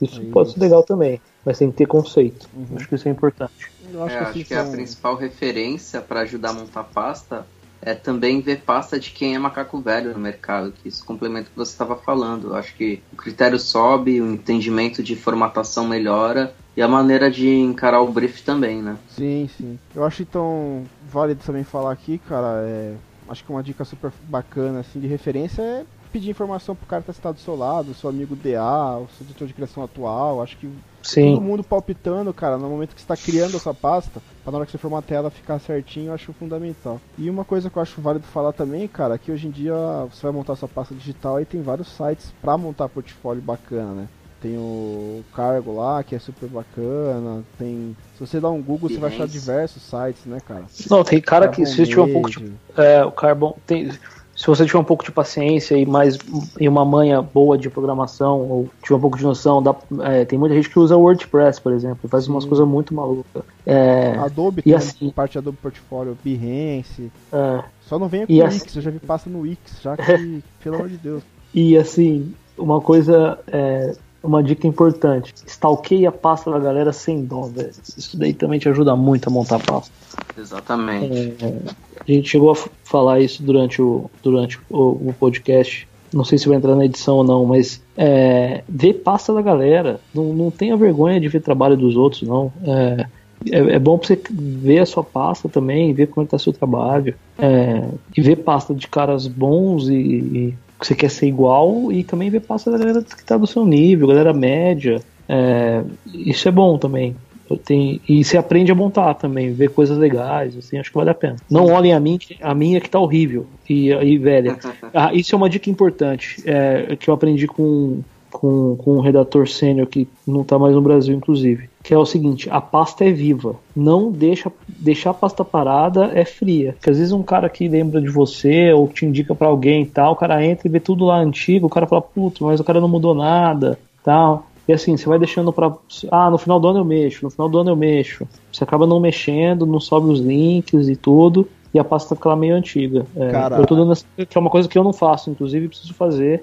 Isso pode ser legal também, mas tem que ter conceito. Acho que isso é importante. Eu acho É, que acho assim que a são- principal referência para ajudar a montar pasta é também ver pasta de quem é macaco velho no mercado, que isso complementa o que você estava falando. Eu acho que o critério sobe, o entendimento de formatação melhora e a maneira de encarar o brief também, né? Sim, sim. Eu acho então válido também falar aqui, cara, é, acho que uma dica super bacana assim de referência é pedir informação pro cara que tá sentado do seu lado, seu amigo DA, o seu diretor de criação atual, acho que Sim. todo mundo palpitando, cara, no momento que você tá criando essa pasta, pra na hora que você formatear ela ficar certinho, eu acho fundamental. E uma coisa que eu acho válido falar também, cara, é que hoje em dia você vai montar sua pasta digital e tem vários sites pra montar portfólio bacana, né? Tem o Cargo lá, que é super bacana. Tem. Se você dá um Google, você vai achar diversos sites, né, cara? Não, tem cara que Carbon se você tiver um pouco de. É, o Carbon. Tem, se você tiver um pouco de paciência e mais e uma manha boa de programação, ou tiver um pouco de noção, dá, é, tem muita gente que usa WordPress, por exemplo, faz umas coisas muito malucas. É, Adobe e assim, parte Adobe Portfólio, Behance. É. Só não venha com o assim- Wix, eu já vi pasta no Wix, já que, pelo amor de Deus. E assim, uma coisa, é, uma dica importante: stalkeia a pasta da galera sem dó, velho. Isso daí também te ajuda muito a montar a pasta. Exatamente. É, a gente chegou a falar isso durante o, durante o, o podcast. Não sei se vai entrar na edição ou não, mas é, vê pasta da galera. Não, não tenha vergonha de ver trabalho dos outros, não. É, é, é bom pra você ver a sua pasta também, ver como está seu trabalho. É, e ver pasta de caras bons e, e que você quer ser igual, e também ver pasta da galera que está do seu nível, galera média. É, isso é bom também. Tem, e você aprende a montar também, ver coisas legais, assim, acho que vale a pena. Não olhem a minha, a minha que tá horrível e, e velha. Ah, isso é uma dica importante, é, que eu aprendi com, com, com um redator sênior que não tá mais no Brasil, inclusive. Que é o seguinte, a pasta é viva. Não deixa, deixar a pasta parada é fria. Porque às vezes um cara que lembra de você ou te indica pra alguém e tal, o cara entra e vê tudo lá antigo, o cara fala, putz, mas o cara não mudou nada, tal. E assim, você vai deixando pra. Ah, no final do ano eu mexo, no final do ano eu mexo. Você acaba não mexendo, não sobe os links e tudo, e a pasta fica lá meio antiga. É, eu tô dando essa, que é uma coisa que eu não faço, inclusive preciso fazer.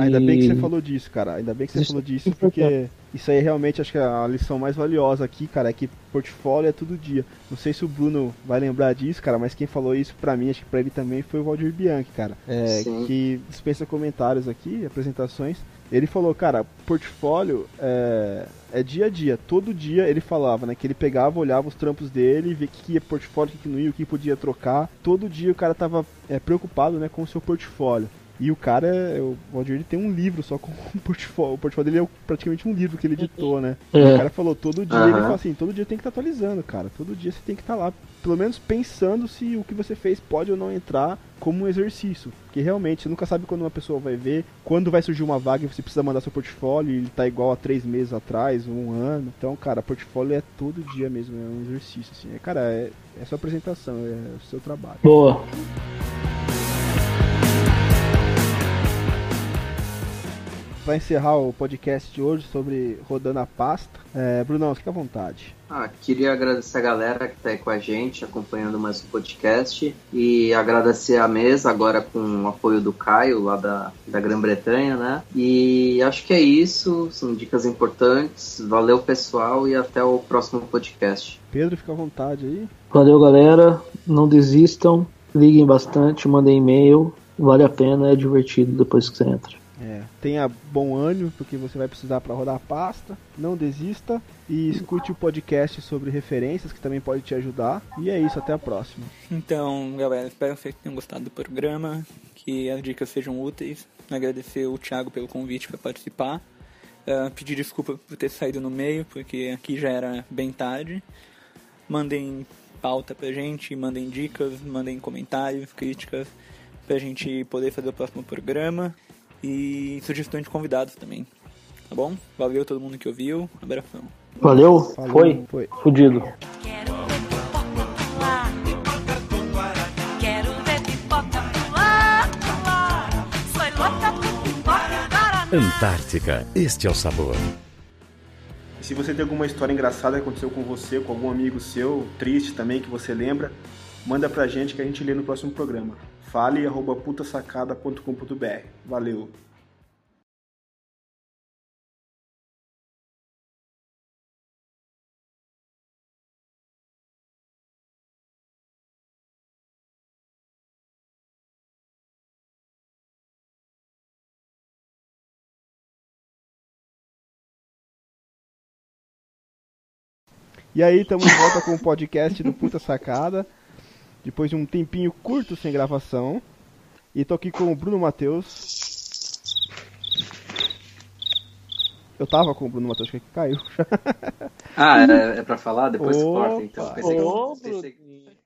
Ainda bem que você falou disso, cara. Ainda bem que você Isso falou é disso, porque isso aí realmente acho que é a lição mais valiosa aqui, cara, é que portfólio é todo dia. Não sei se o Bruno vai lembrar disso, cara, mas quem falou isso pra mim, acho que pra ele também foi o Valdir Bianchi, cara. É, Sim. que dispensa comentários aqui, apresentações. Ele falou, cara, portfólio é, é dia a dia. Todo dia ele falava, né? Que ele pegava, olhava os trampos dele, via o que ia portfólio, o que, que não ia, o que podia trocar. Todo dia o cara tava é, preocupado, né, com o seu portfólio. E o cara, o Valdir, ele tem um livro só com o portfólio. O portfólio dele é praticamente um livro que ele editou, né? É. o cara falou, todo dia, Aham. ele fala assim, todo dia tem que estar atualizando, cara. Todo dia você tem que estar lá, pelo menos pensando se o que você fez pode ou não entrar como um exercício. Porque realmente, você nunca sabe quando uma pessoa vai ver, quando vai surgir uma vaga e você precisa mandar seu portfólio e ele tá igual a três meses atrás, um ano. Então, cara, portfólio é todo dia mesmo, é um exercício, assim. É, cara, é, é sua apresentação, é o seu trabalho. Boa. Pra encerrar o podcast de hoje sobre rodando a pasta, é, Brunão, fica à vontade. Ah, queria agradecer a galera que tá aí com a gente, acompanhando mais o podcast. E agradecer a mesa, agora com o apoio do Caio, lá da, da Grã-Bretanha, né? E acho que é isso, são dicas importantes. Valeu, pessoal, e até o próximo podcast. Pedro, fica à vontade aí. Valeu, galera. Não desistam. Liguem bastante, mandem e-mail. Vale a pena, é divertido depois que você entra. Tenha bom ânimo, porque você vai precisar para rodar a pasta. Não desista e escute o podcast sobre referências, que também pode te ajudar. E é isso, até a próxima. Então, galera, espero que vocês tenham gostado do programa, que as dicas sejam úteis. Agradecer o Thiago pelo convite para participar. Ah, pedir desculpa por ter saído no meio, porque aqui já era bem tarde. Mandem pauta pra gente, mandem dicas, mandem comentários, críticas, pra gente poder fazer o próximo programa. E sugestões de convidados também. Tá bom? Valeu todo mundo que ouviu. Abração. Valeu? Falou, Foi? foi. Fudido. Antártica, este é o sabor. E se você tem alguma história engraçada que aconteceu com você, com algum amigo seu, triste também, que você lembra, manda pra gente que a gente lê no próximo programa. Fale arroba putasacada.com.br. Valeu! E aí, estamos de volta com o podcast do Puta Sacada. Depois de um tempinho curto sem gravação. E tô aqui com o Bruno Matheus. Eu tava com o Bruno Matheus que caiu. Ah, é, é pra falar? Depois Opa. corta, então. Pensei que, pensei que